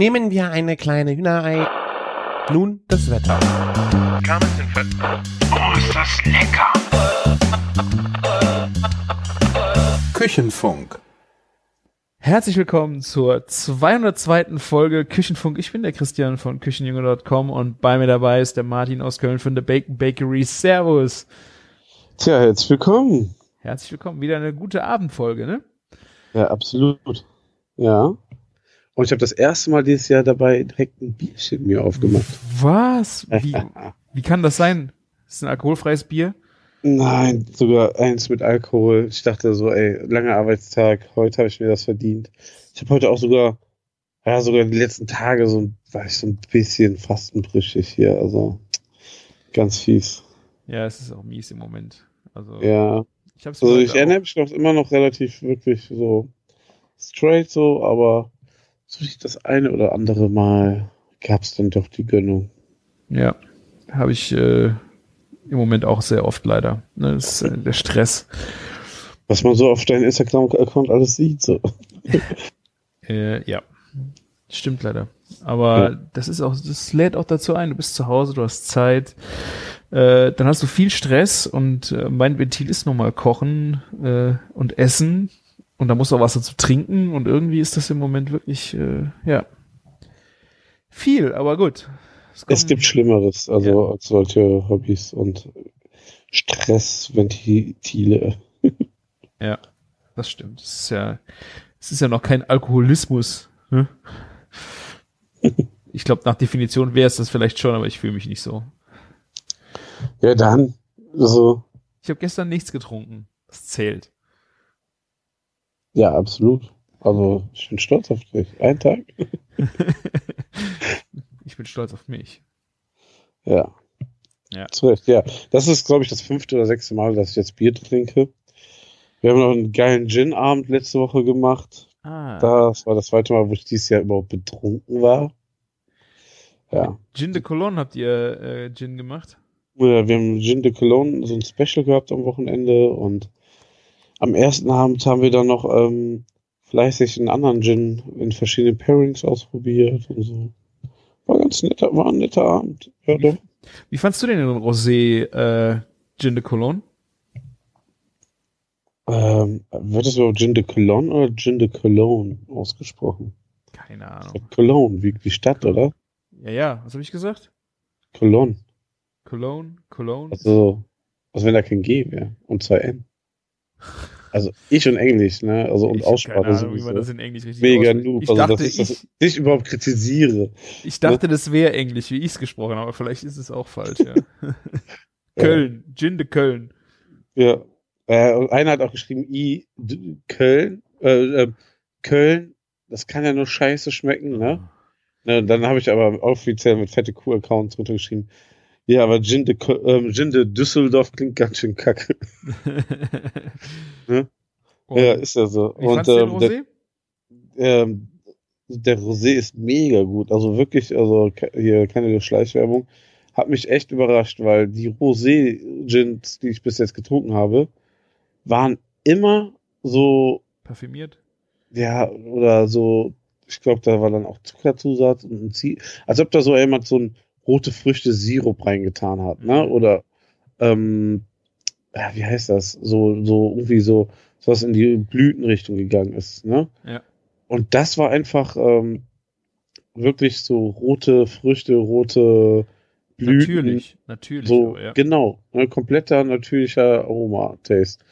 Nehmen wir eine kleine Hühnerei. Nun das Wetter. Oh, ist das lecker! Küchenfunk. Herzlich willkommen zur 202. Folge Küchenfunk. Ich bin der Christian von Küchenjunge.com und bei mir dabei ist der Martin aus Köln von The Bacon Bakery. Servus. Tja, herzlich willkommen. Herzlich willkommen. Wieder eine gute Abendfolge, ne? Ja, absolut. Ja. Und ich habe das erste Mal dieses Jahr dabei direkt ein Bierchen mir aufgemacht. Was? Wie, wie kann das sein? Ist ein alkoholfreies Bier? Nein, sogar eins mit Alkohol. Ich dachte so, ey, langer Arbeitstag, heute habe ich mir das verdient. Ich habe heute auch sogar, ja, sogar die letzten Tage so, war ich so ein bisschen fastenbrüchig hier, also ganz fies. Ja, es ist auch mies im Moment. Also, Ja, ich also ich erinnere mich noch immer noch relativ wirklich so straight so, aber so das eine oder andere Mal gab es dann doch die Gönnung. Ja, habe ich äh, im Moment auch sehr oft leider. Ne, das ist äh, der Stress. Was man so auf deinem Instagram-Account alles sieht, so. Äh, ja, stimmt leider. Aber Ja. das ist auch, das lädt auch dazu ein. Du bist zu Hause, du hast Zeit. Äh, dann hast du viel Stress und äh, mein Ventil ist nun mal Kochen äh, und Essen und da muss auch was dazu trinken und irgendwie ist das im Moment wirklich, äh, ja, viel, aber gut. Es kommen- gibt Schlimmeres, also als solche Hobbys und Stressventile. Ja, das stimmt. Es ist ja, es ist ja noch kein Alkoholismus. Ne? Ich glaube, nach Definition wäre es das vielleicht schon, aber ich fühle mich nicht so. Ja, dann, also, Ich habe gestern nichts getrunken. Das zählt. Ja, absolut. Also, ich bin stolz auf dich. Ein Tag? ich bin stolz auf mich. Ja. Ja. Zu Recht, ja. Das ist, glaube ich, das fünfte oder sechste Mal, dass ich jetzt Bier trinke. Wir haben noch einen geilen Gin-Abend letzte Woche gemacht. Ah, Das war das zweite Mal, wo ich dieses Jahr überhaupt betrunken war. Ja. Gin de Cologne habt ihr äh, Gin gemacht? Ja, Wir haben Gin de Cologne, so ein Special gehabt am Wochenende und am ersten Abend haben wir dann noch ähm, fleißig einen anderen Gin in verschiedenen Pairings ausprobiert und so. War ganz netter, war ein netter Abend. Ja, doch. Wie fandst du denn den Rosé äh, Gin de Cologne? Ähm, wird es überhaupt Gin de Cologne oder Gin de Cologne ausgesprochen? Keine Ahnung. Cologne, wie die Stadt, oder? Ja, ja, was habe ich gesagt? Cologne. Cologne, Cologne. Also, als wenn da kein G wäre und zwei N. Also ich und Englisch, ne? Also und ich Aussprache keine Ahnung, wie man das in Englisch richtig Mega. Noob. Ich Also dachte, das dass ich, ich überhaupt kritisiere. ich dachte, das wäre Englisch, wie ich es gesprochen habe, aber vielleicht ist es auch falsch, ja. Köln, Gin de Köln. Ja. Äh, und einer hat auch geschrieben, I, D, Köln, äh, äh, Köln, das kann ja nur scheiße schmecken, ne? ne dann habe ich aber offiziell mit fette Q-Accounts runtergeschrieben, ja, aber Gin de, ähm, Gin de Düsseldorf klingt ganz schön kacke. Ne? Ja, ist ja so. wie Und ähm, der, Rosé? ähm, der Rosé ist mega gut. Also wirklich, also hier keine Schleichwerbung. Hat mich echt überrascht, weil die Rosé-Gins, die ich bis jetzt getrunken habe, waren immer so, Parfümiert? ja, oder so, ich glaube, da war dann auch Zuckerzusatz und ein Zie als ob da so jemand so ein rote Früchte Sirup reingetan hat, ne? Mhm. Oder ähm, ja, wie heißt das? So, so irgendwie so, was in die Blütenrichtung gegangen ist, ne? Ja. Und das war einfach ähm, wirklich so rote Früchte, rote Blüten. Natürlich, natürlich. So, ja. genau. Ne, kompletter natürlicher Aroma-Taste.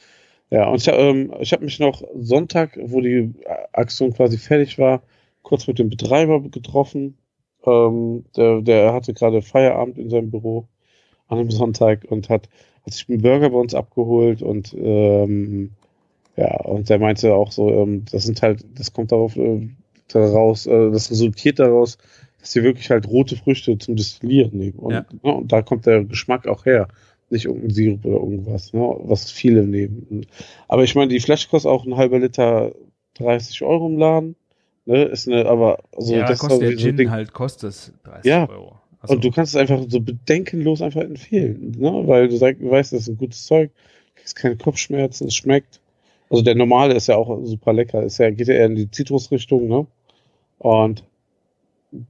Ja, und ich, ähm, ich habe mich noch Sonntag, wo die Aktion quasi fertig war, kurz mit dem Betreiber getroffen. Ähm, der, der hatte gerade Feierabend in seinem Büro an einem Sonntag und hat, hat sich einen Burger bei uns abgeholt und ähm, ja, und der meinte auch so, ähm, das sind halt, das kommt darauf äh, daraus, äh, das resultiert daraus, dass sie wirklich halt rote Früchte zum Destillieren nehmen. Und, Ja. ne, und da kommt der Geschmack auch her. Nicht irgendein Sirup oder irgendwas, ne, was viele nehmen. Aber ich meine, die Flasche kostet auch ein halber Liter 30 Euro im Laden. Ne, ist eine, aber so ja, das kostet der so Gin Ding. halt, kostet es 30 Ja. Euro. Also, Und du kannst es einfach so bedenkenlos einfach empfehlen, ne? weil du sagst, du weißt, das ist ein gutes Zeug, kriegst keine Kopfschmerzen, es schmeckt. Also der normale ist ja auch super lecker, ist ja, geht ja eher in die Zitrusrichtung, ne? Und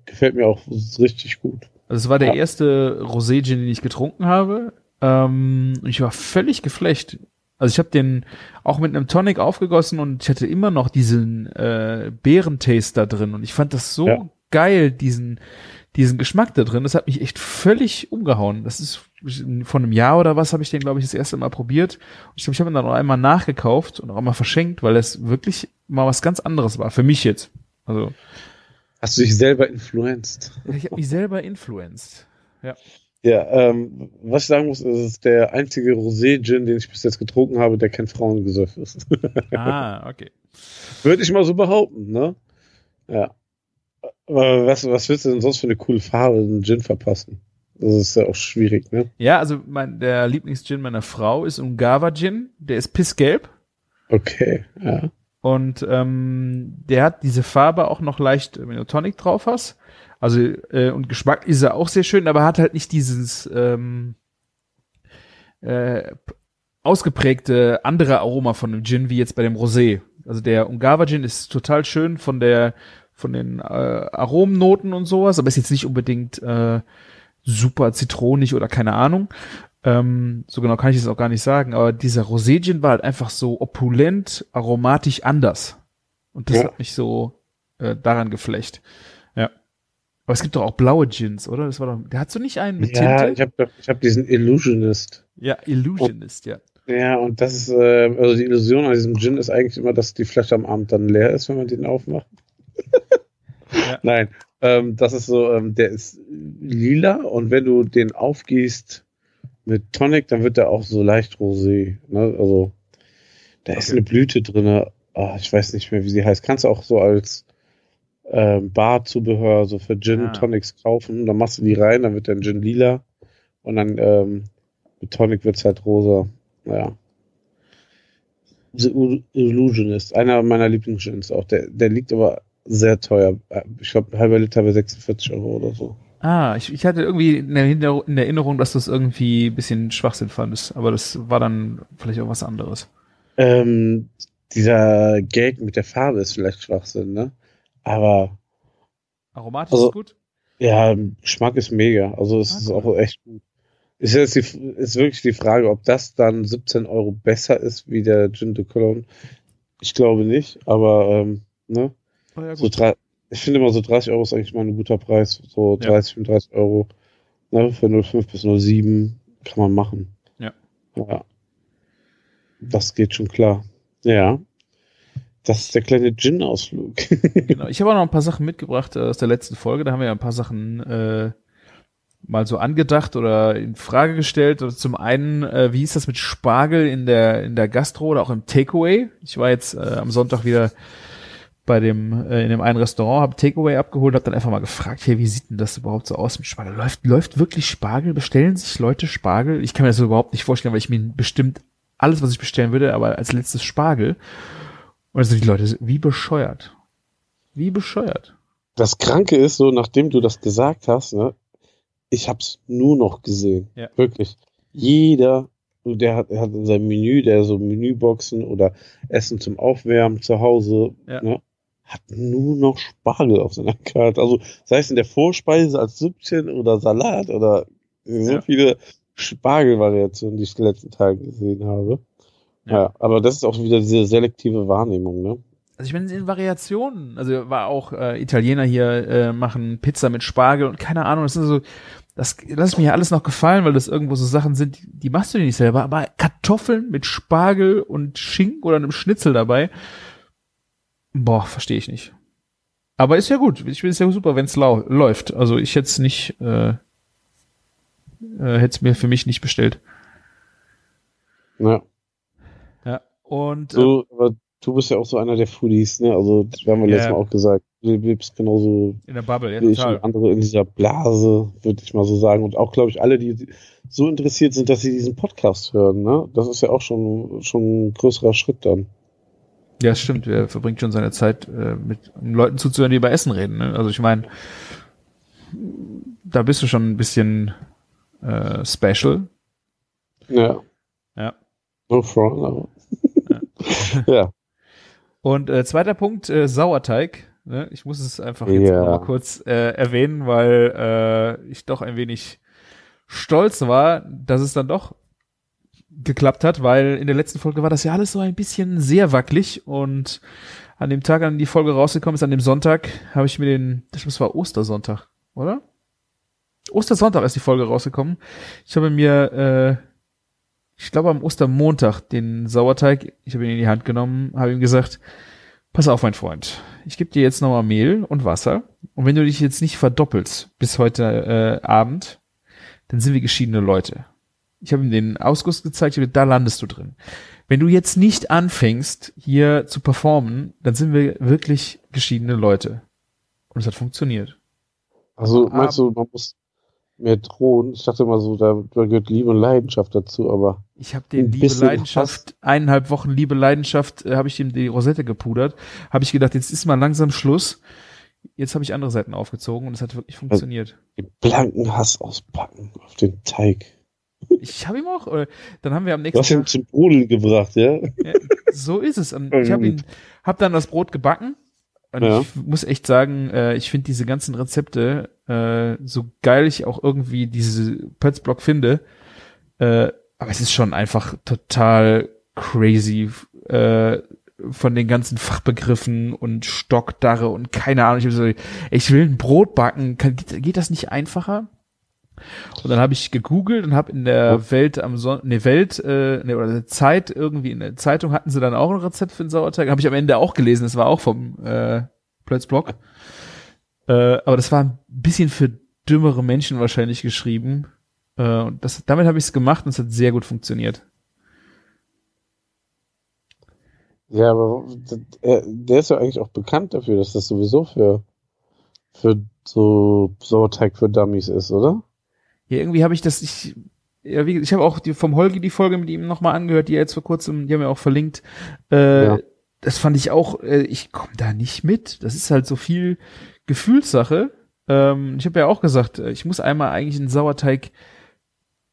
gefällt mir auch richtig gut. Also es war der Ja. erste Rosé-Gin, den ich getrunken habe. Ähm, ich war völlig geflecht. Also ich habe den auch mit einem Tonic aufgegossen und ich hatte immer noch diesen äh, Beerentaste da drin. Und ich fand das so Ja. geil, diesen, diesen Geschmack da drin. Das hat mich echt völlig umgehauen. Das ist von einem Jahr oder was habe ich den, glaube ich, das erste Mal probiert. Und ich glaube, ich habe ihn dann noch einmal nachgekauft und auch einmal verschenkt, weil es wirklich mal was ganz anderes war. Für mich jetzt. Also Hast du dich selber influenced? ich habe mich selber influenced. Ja, ähm, was ich sagen muss, ist, es ist der einzige Rosé-Gin, den ich bis jetzt getrunken habe, der kein Frauengesöff ist. Ah, okay. Würde ich mal so behaupten, ne? Ja. Aber was, was willst du denn sonst für eine coole Farbe in Gin verpassen? Das ist ja auch schwierig, ne? Ja, also mein, der Lieblingsgin meiner Frau ist Ungava Gin. Der ist pissgelb Okay, ja. und ähm, der hat diese Farbe auch noch leicht, wenn du Tonic drauf hast. Also äh, und Geschmack ist er auch sehr schön, aber hat halt nicht dieses ähm, äh, ausgeprägte andere Aroma von dem Gin wie jetzt bei dem Rosé. Also der Ungava Gin ist total schön von der von den äh, Aromennoten und sowas, aber ist jetzt nicht unbedingt äh, super zitronig oder keine Ahnung. Ähm, so genau kann ich es auch gar nicht sagen, aber dieser Rosé-Gin war halt einfach so opulent, aromatisch anders. Und das Ja. hat mich so äh, daran geflecht. Aber es gibt doch auch blaue Gins, oder? Das war doch, der hat so nicht einen mit Ja, Tinte? ich habe ich hab diesen Illusionist. ja, Illusionist, ja. Ja, und das ist, äh, also die Illusion an diesem Gin ist eigentlich immer, dass die Flasche am Abend dann leer ist, wenn man den aufmacht. Ja. Nein, ähm, das ist so, ähm, der ist lila und wenn du den aufgießt mit Tonic, dann wird der auch so leicht rosé. Ne? Also da ist Okay. eine Blüte drin. Ah, ich weiß nicht mehr, wie sie heißt. Kannst du auch so als ähm, Barzubehör so für Gin Ah. Tonics kaufen. Dann machst du die rein, dann wird der Gin lila und dann ähm, mit Tonic wird's halt rosa. Ja. The Il- Illusionist, einer meiner Lieblingsgins auch. Der, der liegt aber sehr teuer. Ich glaube, halber Liter bei 46 Euro oder so. Ah, ich, ich hatte irgendwie in in der Erinnerung, dass du es irgendwie ein bisschen Schwachsinn fandest, aber das war dann vielleicht auch was anderes. Ähm, dieser Gag mit der Farbe ist vielleicht Schwachsinn, ne? Aber Aromatisch Also- ist gut? ja, Geschmack ist mega. Also es Ah, ist cool. auch echt gut. Ist jetzt die, ist wirklich die Frage, ob das dann 17 Euro besser ist wie der Gin de Cologne. Ich glaube nicht, aber ähm, ne? Oh, ja, So drei, ich finde immer so 30 Euro ist eigentlich mal ein guter Preis. So Ja. 30, 35 Euro. Ne, für 0,5 bis 0,7 kann man machen. Ja. Ja. Das geht schon klar. Ja. Das ist der kleine Gin-Ausflug. Genau. Ich habe auch noch ein paar Sachen mitgebracht äh, aus der letzten Folge. Da haben wir ja ein paar Sachen äh, mal so angedacht oder in Frage gestellt. Also zum einen, äh, wie ist das mit Spargel in der in der Gastro oder auch im Takeaway? Ich war jetzt äh, am Sonntag wieder bei dem äh, in dem einen Restaurant, habe Takeaway abgeholt, habe dann einfach mal gefragt, hey, wie sieht denn das überhaupt so aus mit Spargel? Läuft läuft wirklich Spargel? Bestellen sich Leute Spargel? Ich kann mir das überhaupt nicht vorstellen, weil ich mir bestimmt alles, was ich bestellen würde, aber als letztes Spargel. Also die Leute, wie bescheuert. Wie bescheuert. Das Kranke ist so, nachdem du das gesagt hast, ne, ich hab's nur noch gesehen. Ja. Wirklich. Jeder, der hat, der hat in seinem Menü, der so Menüboxen oder Essen zum Aufwärmen zu Hause, Ja. ne, hat nur noch Spargel auf seiner Karte. Also sei es in der Vorspeise als Süppchen oder Salat oder so Ja. viele Spargelvariationen, die ich die letzten Tage gesehen habe. Ja. Ja. aber das ist auch wieder diese selektive Wahrnehmung, ne? Also ich meine, in Variationen. Also war auch äh, Italiener hier äh, machen Pizza mit Spargel und keine Ahnung. Das sind so, das lass mir ja alles noch gefallen, weil das irgendwo so Sachen sind, die, machst du dir nicht selber. Aber Kartoffeln mit Spargel und Schinken oder einem Schnitzel dabei, boah, verstehe ich nicht. Aber ist ja gut. Ich finde es ja super, wenn es läuft. Also ich hätte es nicht, äh, äh, hätte es mir für mich nicht bestellt. Ja. Und So, aber du bist ja auch so einer der Foodies, ne? Also, das haben wir Ja. letztes Mal auch gesagt. Du lebst genauso in der Bubble, ja, total. andere in dieser Blase, würde ich mal so sagen. Und auch, glaube ich, alle, die so interessiert sind, dass sie diesen Podcast hören, ne? Das ist ja auch schon, schon ein größerer Schritt dann. Ja, stimmt. Er verbringt schon seine Zeit äh, mit Leuten zuzuhören, die über Essen reden. Ne? Also ich meine, da bist du schon ein bisschen äh, special. Ja. Ja. No front, aber. Ja. Und äh, zweiter Punkt, äh, Sauerteig. Ne? Ich muss es einfach jetzt Ja. mal kurz äh, erwähnen, weil äh, ich doch ein wenig stolz war, dass es dann doch geklappt hat, weil in der letzten Folge war das ja alles so ein bisschen sehr wackelig und an dem Tag, an dem die Folge rausgekommen ist, an dem Sonntag, habe ich mir den, das war Ostersonntag, oder? Ostersonntag ist die Folge rausgekommen. Ich habe mir, äh, ich glaube am Ostermontag den Sauerteig, ich habe ihn in die Hand genommen, habe ihm gesagt, pass auf, mein Freund, ich gebe dir jetzt nochmal Mehl und Wasser und wenn du dich jetzt nicht verdoppelst bis heute äh, Abend, dann sind wir geschiedene Leute. Ich habe ihm den Ausguss gezeigt, ich habe, da landest du drin. Wenn du jetzt nicht anfängst, hier zu performen, dann sind wir wirklich geschiedene Leute. Und es hat funktioniert. Also meinst du, man muss mehr drohen? Ich dachte immer so, da, da gehört Liebe und Leidenschaft dazu, aber Ich habe den Liebe Leidenschaft, eineinhalb Wochen Liebe Leidenschaft, äh, habe ich ihm die Rosette gepudert. Habe ich gedacht, jetzt ist mal langsam Schluss. Jetzt habe ich andere Seiten aufgezogen und es hat wirklich funktioniert. den blanken Hass auspacken auf den Teig. Ich habe ihm auch, äh, dann haben wir am Du nächsten hast ihn zum Brodeln gebracht, ja? ja, so ist es. Und Ich habe ihn, hab dann das Brot gebacken. Und Ja. ich muss echt sagen, äh, ich finde diese ganzen Rezepte, äh, so geil ich auch irgendwie diese Pötzblock finde, äh, aber es ist schon einfach total crazy äh, von den ganzen Fachbegriffen und Stockdarre und keine Ahnung. Ich, so, ich will ein Brot backen, kann, geht, geht das nicht einfacher? Und dann habe ich gegoogelt und habe in der Welt am Son ne Welt äh, ne, oder der Zeit irgendwie in der Zeitung hatten sie dann auch ein Rezept für den Sauerteig. Habe ich am Ende auch gelesen. Das war auch vom äh, Plötzblock. Äh, aber das war ein bisschen für dümmere Menschen wahrscheinlich geschrieben. Äh, und das, damit habe ich es gemacht und es hat sehr gut funktioniert. Ja, aber der, der ist ja eigentlich auch bekannt dafür, dass das sowieso für, für so Sauerteig für Dummies ist, oder? Ja, irgendwie habe ich das, ich, ja, wie, ich habe auch die, vom Holgi die Folge mit ihm nochmal angehört, die er jetzt vor kurzem, die haben wir auch verlinkt. Äh, Ja. Das fand ich auch, äh, ich komme da nicht mit. Das ist halt so viel Gefühlssache. Ähm, ich habe ja auch gesagt, äh, ich muss einmal eigentlich einen Sauerteig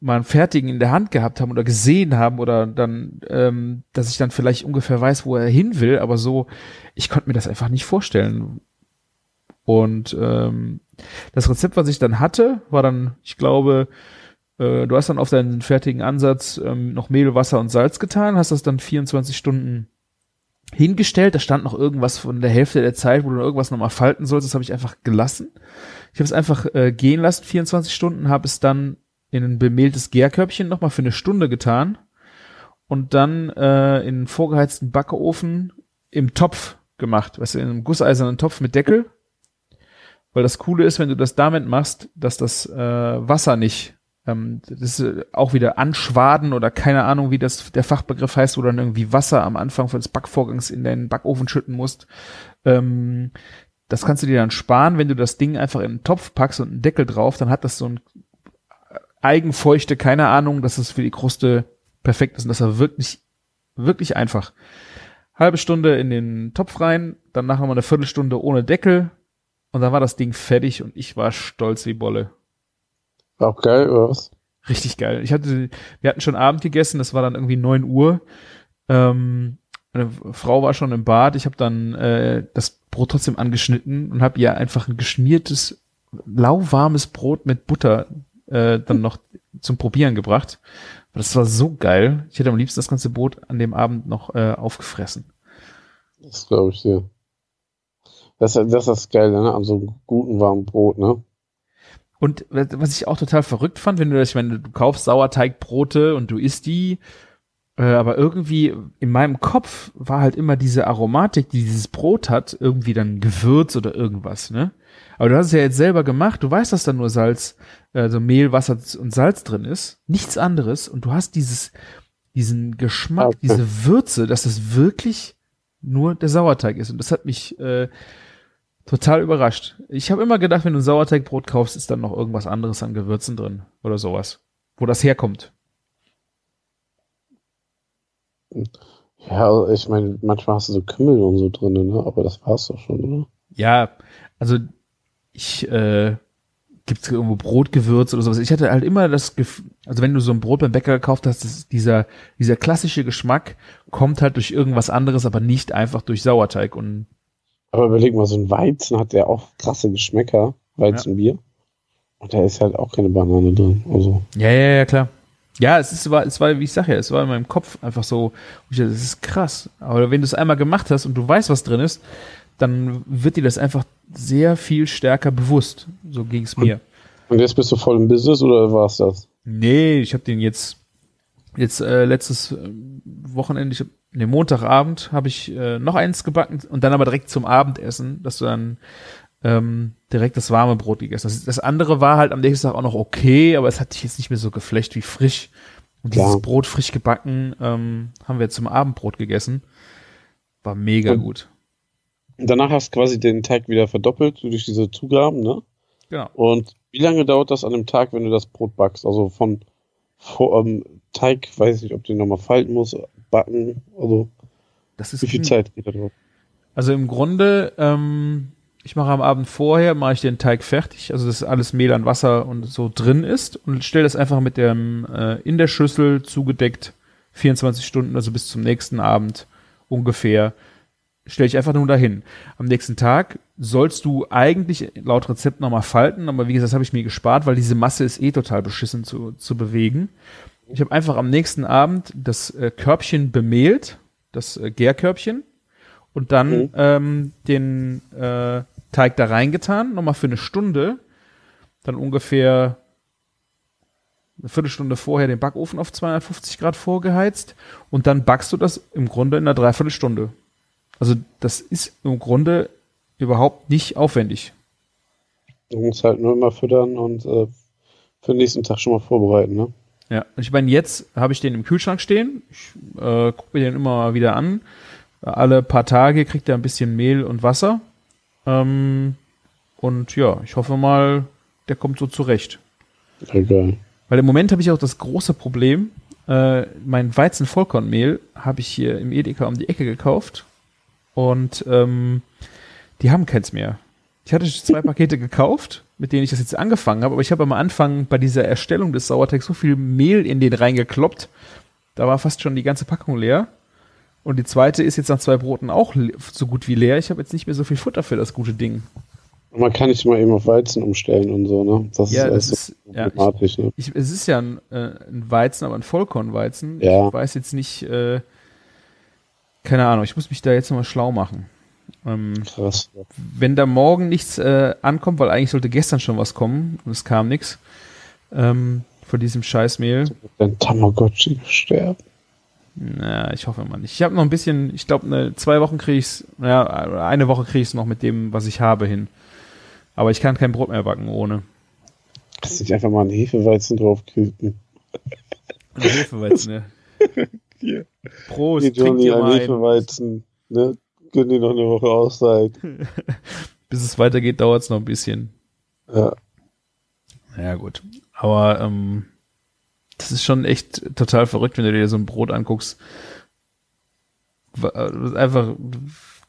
mal einen fertigen in der Hand gehabt haben oder gesehen haben oder dann, ähm, dass ich dann vielleicht ungefähr weiß, wo er hin will, aber so, ich konnte mir das einfach nicht vorstellen. Und ähm, das Rezept, was ich dann hatte, war dann, ich glaube, äh, du hast dann auf deinen fertigen Ansatz ähm, noch Mehl, Wasser und Salz getan, hast das dann 24 Stunden hingestellt. Da stand noch irgendwas von der Hälfte der Zeit, wo du irgendwas nochmal falten sollst. Das habe ich einfach gelassen. Ich habe es einfach äh, gehen lassen, 24 Stunden, habe es dann in ein bemehltes Gärkörbchen nochmal für eine Stunde getan und dann äh, in einen vorgeheizten Backofen im Topf gemacht. Weißt du, in einem gusseisernen Topf mit Deckel. Weil das Coole ist, wenn du das damit machst, dass das äh, Wasser nicht, ähm, das ist äh, auch wieder anschwaden oder keine Ahnung, wie das der Fachbegriff heißt, wo dann irgendwie Wasser am Anfang des Backvorgangs in deinen Backofen schütten musst. Ähm, das kannst du dir dann sparen, wenn du das Ding einfach in einen Topf packst und einen Deckel drauf, dann hat das so ein Eigenfeuchte, keine Ahnung, dass es für die Kruste perfekt ist und das war wirklich, wirklich einfach. Halbe Stunde in den Topf rein, dann nachher mal eine Viertelstunde ohne Deckel und dann war das Ding fertig und ich war stolz wie Bolle. War auch geil, oder was? Richtig geil. Ich hatte, wir hatten schon Abend gegessen, das war dann irgendwie neun Uhr. Ähm, meine Frau war schon im Bad. Ich habe dann äh, das Brot trotzdem angeschnitten und habe ihr einfach ein geschmiertes, lauwarmes Brot mit Butter äh, dann noch zum Probieren gebracht. Aber das war so geil. Ich hätte am liebsten das ganze Brot an dem Abend noch äh, aufgefressen. Das glaube ich dir. Das, das ist das Geile, ne? An so einem guten warmen Brot, ne? Und was ich auch total verrückt fand, wenn du das, ich meine, du kaufst Sauerteigbrote und du isst die, äh, aber irgendwie in meinem Kopf war halt immer diese Aromatik, die dieses Brot hat, irgendwie dann Gewürz oder irgendwas, ne? Aber du hast es ja jetzt selber gemacht, du weißt, dass da nur Salz, also Mehl, Wasser und Salz drin ist, nichts anderes und du hast dieses, diesen Geschmack, Okay. diese Würze, dass das wirklich nur der Sauerteig ist und das hat mich äh, total überrascht. Ich habe immer gedacht, wenn du ein Sauerteigbrot kaufst, ist dann noch irgendwas anderes an Gewürzen drin oder sowas, wo das herkommt. Ja, also ich meine, manchmal hast du so Kümmel und so drin, ne? Aber das war's doch schon, oder? Ja, also ich äh, gibt's irgendwo Brotgewürz oder sowas. Ich hatte halt immer das Gefühl, also wenn du so ein Brot beim Bäcker gekauft hast, dieser dieser klassische Geschmack kommt halt durch irgendwas anderes, aber nicht einfach durch Sauerteig und Aber überleg mal, so ein Weizen hat ja auch krasse Geschmäcker, Weizenbier. Und da ist halt auch keine Banane drin. Also, Ja, ja, ja, klar. Ja, es ist, war, es war, wie ich sage ja, es war in meinem Kopf einfach so, ich dachte, das ist krass. Aber wenn du es einmal gemacht hast und du weißt, was drin ist, dann wird dir das einfach sehr viel stärker bewusst. So ging es mir. und jetzt bist du voll im Business oder war es das? Nee, ich habe den jetzt jetzt äh, letztes äh, Wochenende, ich hab, nee, Montagabend habe ich äh, noch eins gebacken und dann aber direkt zum Abendessen, dass du dann ähm, direkt das warme Brot gegessen hast. Das andere war halt am nächsten Tag auch noch okay, aber es hat sich jetzt nicht mehr so geflecht wie frisch. Und dieses Brot frisch gebacken ähm, haben wir zum Abendbrot gegessen. War mega Und- gut. Danach hast du quasi den Teig wieder verdoppelt durch diese Zugaben, ne? Genau. Und wie lange dauert das an einem Tag, wenn du das Brot backst? Also von vor, ähm, Teig, weiß nicht, ob du den nochmal falten musst, backen, also Das ist wie viel Zeit geht da drauf? Also im Grunde, ähm, ich mache am Abend vorher, mache ich den Teig fertig, also dass alles Mehl an Wasser und so drin ist und stelle das einfach mit dem äh, in der Schüssel zugedeckt 24 Stunden, also bis zum nächsten Abend ungefähr, stelle ich einfach nur dahin. Am nächsten Tag sollst du eigentlich laut Rezept nochmal falten, aber wie gesagt, das habe ich mir gespart, weil diese Masse ist eh total beschissen zu, zu bewegen. Ich habe einfach am nächsten Abend das äh, Körbchen bemehlt, das äh, Gärkörbchen, und dann Mhm. ähm, den äh, Teig da reingetan, nochmal für eine Stunde, dann ungefähr eine Viertelstunde vorher den Backofen auf 250 Grad vorgeheizt und dann backst du das im Grunde in einer Dreiviertelstunde. Also das ist im Grunde überhaupt nicht aufwendig. Du musst halt nur immer füttern und äh, für den nächsten Tag schon mal vorbereiten, ne? Ja, ich meine, jetzt habe ich den im Kühlschrank stehen. Ich äh, gucke mir den immer mal wieder an. Alle paar Tage kriegt er ein bisschen Mehl und Wasser. Ähm, und ja, ich hoffe mal, der kommt so zurecht. Geil. Weil im Moment habe ich auch das große Problem, äh, mein Weizen-Vollkornmehl habe ich hier im Edeka um die Ecke gekauft und ähm, die haben keins mehr. Ich hatte zwei Pakete gekauft, mit denen ich das jetzt angefangen habe, aber ich habe am Anfang bei dieser Erstellung des Sauerteigs so viel Mehl in den reingekloppt, da war fast schon die ganze Packung leer. Und die zweite ist jetzt nach zwei Broten auch so gut wie leer. Ich habe jetzt nicht mehr so viel Futter für das gute Ding. Man kann nicht mal eben auf Weizen umstellen und so, ne? Das Ja, ist das so ist- ja, ich- problematisch, ne? Ich, es ist ja ein, äh, ein Weizen, aber ein Vollkornweizen. Ja. Ich weiß jetzt nicht, äh, keine Ahnung, ich muss mich da jetzt nochmal schlau machen. Ähm, Krass. wenn da morgen nichts äh, ankommt, weil eigentlich sollte gestern schon was kommen und es kam nichts ähm, von diesem Scheißmehl. Dein Tamagotchi sterben. Na, ich hoffe mal nicht. Ich habe noch ein bisschen, ich glaube, ne, zwei Wochen kriege ich's, naja, eine Woche kriege ich es noch mit dem, was ich habe, hin. Aber ich kann kein Brot mehr backen ohne. Kannst nicht einfach mal einen Hefeweizen draufküken. Ein Hefeweizen, ne? Hier. Prost, Hier, Johnny, ein. Hefeweizen. Ne? Gönn dir noch eine Woche Auszeit. Bis es weitergeht, dauert es noch ein bisschen. Ja. Ja, gut. Aber ähm, das ist schon echt total verrückt, wenn du dir so ein Brot anguckst. Äh, einfach,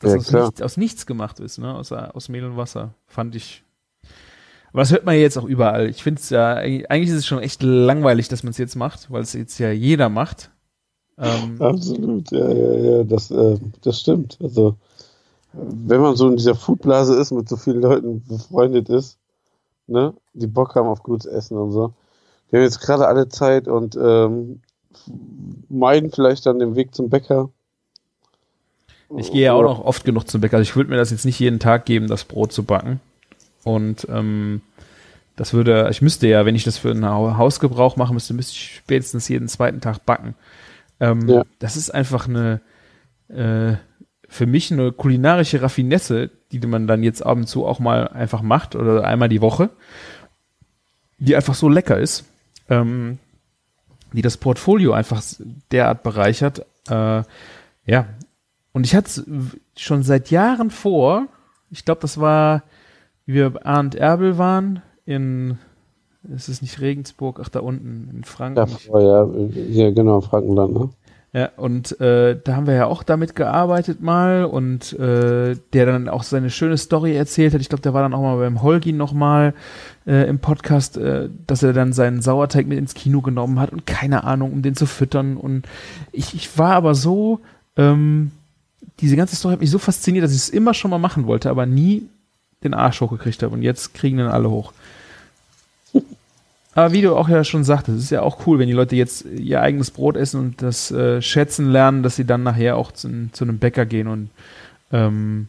das Ja, aus, nichts, aus nichts gemacht ist, ne? Aus, aus Mehl und Wasser. Fand ich. Aber das hört man ja jetzt auch überall. Ich finde es ja, eigentlich eigentlich ist es schon echt langweilig, dass man es jetzt macht, weil es jetzt ja jeder macht. Ähm, Absolut, ja, ja, ja, das, äh, das stimmt. Also, wenn man so in dieser Foodblase ist, mit so vielen Leuten befreundet ist, ne, die Bock haben auf gutes Essen und so, die haben jetzt gerade alle Zeit und ähm, meiden vielleicht dann den Weg zum Bäcker. Ich gehe ja auch noch oft genug zum Bäcker. Also ich würde mir das jetzt nicht jeden Tag geben, das Brot zu backen. Und ähm, das würde, ich müsste ja, wenn ich das für einen Hau- Hausgebrauch machen müsste, müsste ich spätestens jeden zweiten Tag backen. Ähm, Ja. Das ist einfach eine, äh, für mich eine kulinarische Raffinesse, die man dann jetzt ab und zu auch mal einfach macht oder einmal die Woche, die einfach so lecker ist, ähm, die das Portfolio einfach derart bereichert. Äh, ja, und ich hatte es schon seit Jahren vor, ich glaube, das war, wie wir bei Arndt Erbel waren, in, es ist nicht Regensburg, ach da unten, in Franken. Ja, vorher, hier, genau, Frankenland, ne? Ja, und äh, da haben wir ja auch damit gearbeitet mal und äh, der dann auch seine schöne Story erzählt hat. Ich glaube, der war dann auch mal beim Holgin nochmal äh, im Podcast, äh, dass er dann seinen Sauerteig mit ins Kino genommen hat und keine Ahnung, um den zu füttern. Und ich, ich war aber so, ähm, diese ganze Story hat mich so fasziniert, dass ich es immer schon mal machen wollte, aber nie den Arsch hochgekriegt habe. Und jetzt kriegen dann alle hoch. Aber wie du auch ja schon sagtest, es ist ja auch cool, wenn die Leute jetzt ihr eigenes Brot essen und das äh, schätzen lernen, dass sie dann nachher auch zu, zu einem Bäcker gehen und ähm,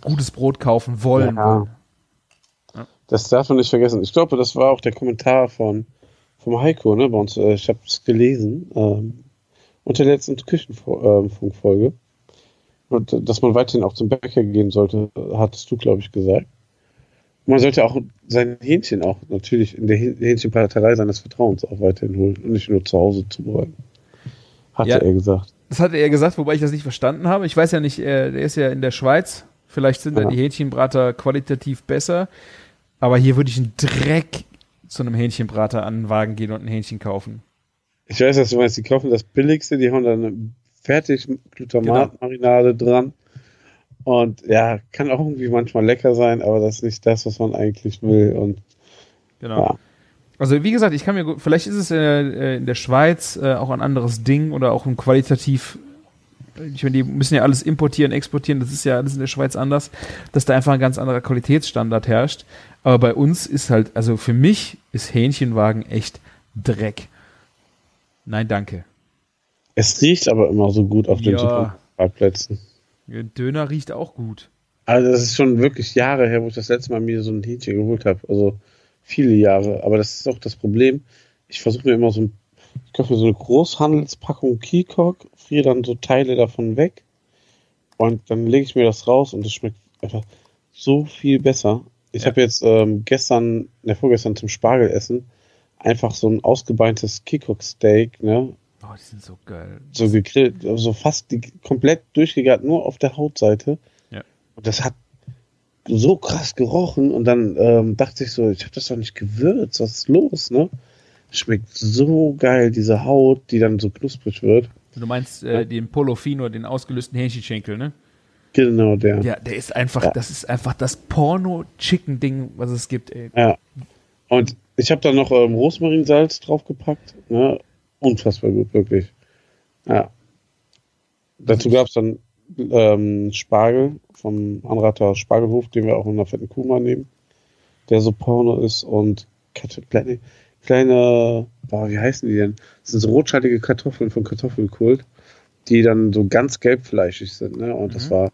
gutes Brot kaufen wollen. Ja. Das darf man nicht vergessen. Ich glaube, das war auch der Kommentar von vom Heiko, ne, bei uns. Äh, ich habe es gelesen ähm, unter der letzten Küchenfunkfolge. Und äh, dass man weiterhin auch zum Bäcker gehen sollte, hattest du, glaube ich, gesagt. Man sollte auch sein Hähnchen auch natürlich in der Hähnchenparterei seines Vertrauens auch weiterhin holen und nicht nur zu Hause zubereiten. Hatte ja, er gesagt. Das hatte er gesagt, wobei ich das nicht verstanden habe. Ich weiß ja nicht, er, der ist ja in der Schweiz. Vielleicht sind ja. da die Hähnchenbrater qualitativ besser. Aber hier würde ich einen Dreck zu einem Hähnchenbrater an den Wagen gehen und ein Hähnchen kaufen. Ich weiß, was du meinst. Die kaufen das billigste, die haben dann eine fertig Glutamatmarinade genau. dran und ja, kann auch irgendwie manchmal lecker sein, aber das ist nicht das, was man eigentlich will. Und genau. Ja. Also wie gesagt, ich kann mir vielleicht ist es äh, in der Schweiz äh, auch ein anderes Ding oder auch ein qualitativ ich meine, die müssen ja alles importieren, exportieren, das ist ja alles in der Schweiz anders, dass da einfach ein ganz anderer Qualitätsstandard herrscht. Aber bei uns ist halt, also für mich ist Hähnchenwagen echt Dreck. Nein, danke. Es riecht aber immer so gut auf den ja. Parkplätzen. Döner riecht auch gut. Also das ist schon wirklich Jahre her, wo ich das letzte Mal mir so ein Hähnchen geholt habe. Also viele Jahre. Aber das ist auch das Problem. Ich versuche mir immer so ein, ich kaufe mir so eine Großhandelspackung Keycock, friere dann so Teile davon weg und dann lege ich mir das raus und es schmeckt einfach so viel besser. Ich ja. habe jetzt ähm, gestern, ne, vorgestern zum Spargelessen einfach so ein ausgebeintes Keycock-Steak, ne, Oh, die sind so geil. So gegrillt, also fast die, komplett durchgegart, nur auf der Hautseite. Ja. Und das hat so krass gerochen und dann ähm, dachte ich so, ich habe das doch nicht gewürzt, was ist los, ne? Schmeckt so geil, diese Haut, die dann so knusprig wird. Du meinst äh, den Polofino, den ausgelösten Hähnchenschenkel, ne? Genau, der. Ja, der ist einfach, ja. das ist einfach das Porno-Chicken-Ding, was es gibt, ey. Ja. Und ich habe da noch ähm, Rosmarinsalz draufgepackt, ne? Unfassbar gut, wirklich. Ja. Dazu gab es dann ähm, Spargel vom Anrater Spargelhof, den wir auch in einer fetten Kuh mal nehmen, der so Porno ist und kleine, kleine, boah, wie heißen die denn? Das sind so rotschattige Kartoffeln von Kartoffelkult, die dann so ganz gelbfleischig sind, ne? Und mhm. das war,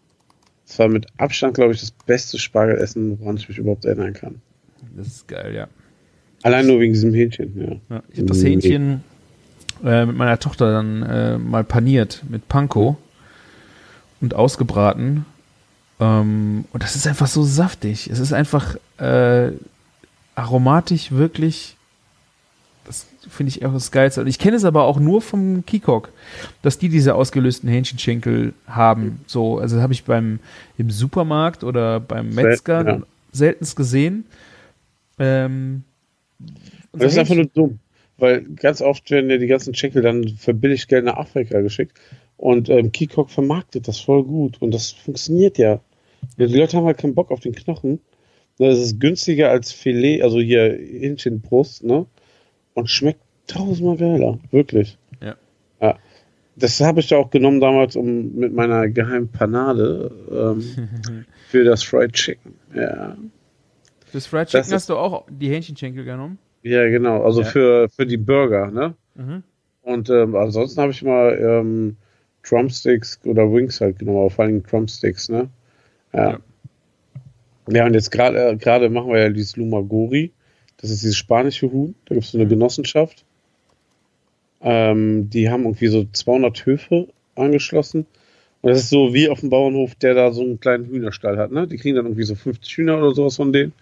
das war mit Abstand, glaube ich, das beste Spargelessen, woran ich mich überhaupt erinnern kann. Das ist geil, ja. Allein nur wegen diesem Hähnchen, ja. ja ich habe das Hähnchen äh, mit meiner Tochter dann äh, mal paniert mit Panko und ausgebraten. Ähm, und das ist einfach so saftig. Es ist einfach äh, aromatisch wirklich. Das finde ich auch das Geilste. Ich kenne es aber auch nur vom Kikok, dass die diese ausgelösten Hähnchenschenkel haben. So, also habe ich beim im Supermarkt oder beim Metzger ja. seltenst gesehen. Ähm, das ist einfach nur dumm. Weil ganz oft werden ja die ganzen Schenkel dann für billig Geld nach Afrika geschickt. Und ähm, Kikok vermarktet das voll gut. Und das funktioniert ja. Die Leute haben halt keinen Bock auf den Knochen. Das ist günstiger als Filet, also hier Hähnchenbrust, ne? Und schmeckt tausendmal geiler. Wirklich. Ja. ja. Das habe ich ja auch genommen damals um mit meiner geheimen Panade ähm, für das Fried Chicken. Ja. Fürs Fried Chicken das hast du auch die Hähnchenschenkel genommen? Ja, genau. Also ja. Für, für die Burger, ne? Mhm. Und ähm, ansonsten habe ich mal ähm, Drumsticks oder Wings halt genommen, aber vor allem Drumsticks, ne? Ja. Ja, ja und jetzt gerade äh, gerade machen wir ja dieses Lumagori. Das ist dieses spanische Huhn. Da gibt es so eine mhm. Genossenschaft. Ähm, die haben irgendwie so 200 Höfe angeschlossen. Und das ist so wie auf dem Bauernhof, der da so einen kleinen Hühnerstall hat, ne? Die kriegen dann irgendwie so 50 Hühner oder sowas von denen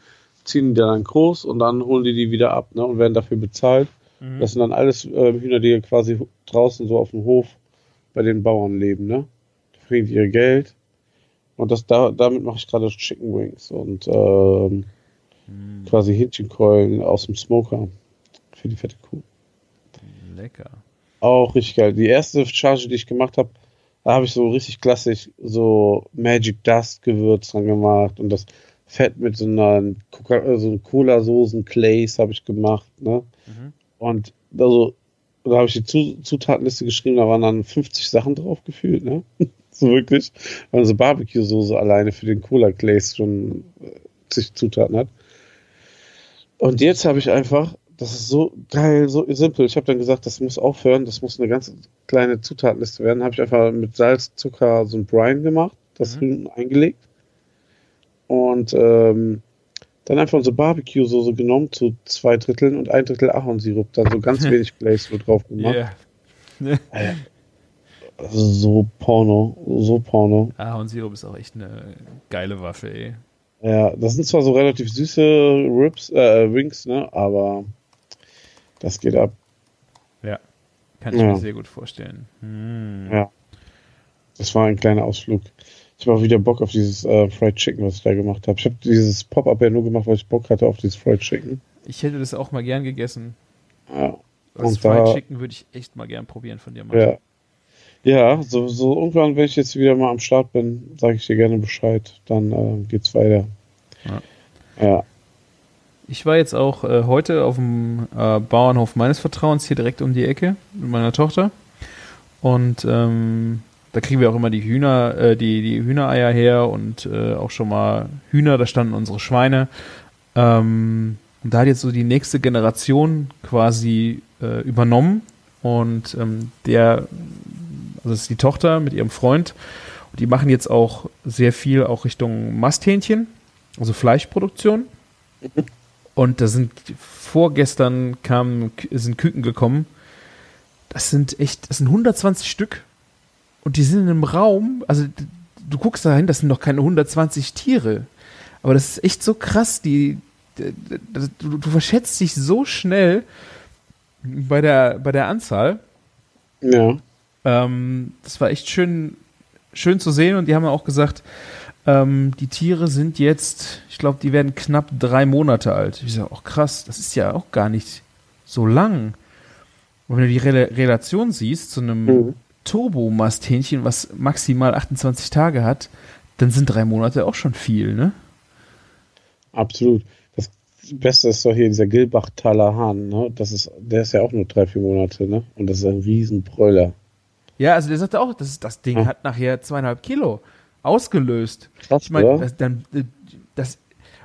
ziehen die dann groß und dann holen die die wieder ab ne, und werden dafür bezahlt. Mhm. Das sind dann alles äh, Hühner, die quasi draußen so auf dem Hof bei den Bauern leben. Ne? Da kriegen die ihr Geld. Und das, da, damit mache ich gerade Chicken Wings und ähm, mhm. quasi Hähnchenkeulen aus dem Smoker für die fette Kuh. Lecker. Auch richtig geil. Die erste Charge, die ich gemacht habe, da habe ich so richtig klassisch so Magic Dust Gewürz dran gemacht und das Fett mit so einer so Cola-Soßen, Clays habe ich gemacht, ne? Mhm. Und also, da habe ich die Zutatenliste geschrieben, da waren dann 50 Sachen drauf gefühlt, ne? so wirklich. Weil so Barbecue-Soße alleine für den Cola Glaze schon äh, zig Zutaten hat. Und jetzt habe ich einfach, das ist so geil, so simpel. Ich habe dann gesagt, das muss aufhören, das muss eine ganz kleine Zutatenliste werden. Habe ich einfach mit Salz, Zucker so ein Brine gemacht, das mhm. eingelegt. Und ähm, dann einfach unsere Barbecue-Soße genommen zu zwei Dritteln und ein Drittel Ahornsirup, dann so ganz wenig Glaze so drauf gemacht. Yeah. so Porno, so Porno. Ahornsirup ist auch echt eine geile Waffe, ey. Ja, das sind zwar so relativ süße Rips, äh, Wings, ne, aber das geht ab. Ja, kann ich ja. mir sehr gut vorstellen. Hm. Ja. Das war ein kleiner Ausflug. Ich habe auch wieder Bock auf dieses äh, Fried Chicken, was ich da gemacht habe. Ich habe dieses Pop-Up ja nur gemacht, weil ich Bock hatte auf dieses Fried Chicken. Ich hätte das auch mal gern gegessen. Ja. Das Fried da, Chicken würde ich echt mal gern probieren von dir. Mal. Ja. Ja, so, so irgendwann, wenn ich jetzt wieder mal am Start bin, sage ich dir gerne Bescheid. Dann äh, geht's weiter. Ja. ja. Ich war jetzt auch äh, heute auf dem äh, Bauernhof meines Vertrauens hier direkt um die Ecke mit meiner Tochter. Und ähm, da kriegen wir auch immer die Hühner, äh, die, die Hühnereier her und äh, auch schon mal Hühner, da standen unsere Schweine. Ähm, und da hat jetzt so die nächste Generation quasi äh, übernommen. Und ähm, der, also das ist die Tochter mit ihrem Freund. Und die machen jetzt auch sehr viel auch Richtung Masthähnchen, also Fleischproduktion. Und da sind vorgestern kamen, sind Küken gekommen. Das sind echt, das sind 120 Stück und die sind in einem Raum, also du guckst da hin, das sind noch keine 120 Tiere. Aber das ist echt so krass, die, du, du verschätzt dich so schnell bei der, bei der Anzahl. Ja. Ähm, das war echt schön, schön zu sehen und die haben auch gesagt, ähm, die Tiere sind jetzt, ich glaube, die werden knapp drei Monate alt. Ich sage, auch krass, das ist ja auch gar nicht so lang. Und wenn du die Re Relation siehst zu einem mhm. Turbo-Masthähnchen, was maximal 28 Tage hat, dann sind drei Monate auch schon viel, ne? Absolut. Das Beste ist doch hier dieser Gilbach-Taler Hahn, ne? Das ist, der ist ja auch nur drei, vier Monate, ne? Und das ist ein Riesenbrüller. Ja, also der sagte auch, das, das Ding ja. hat nachher zweieinhalb Kilo ausgelöst. Krass, ich meine, das, dann, das,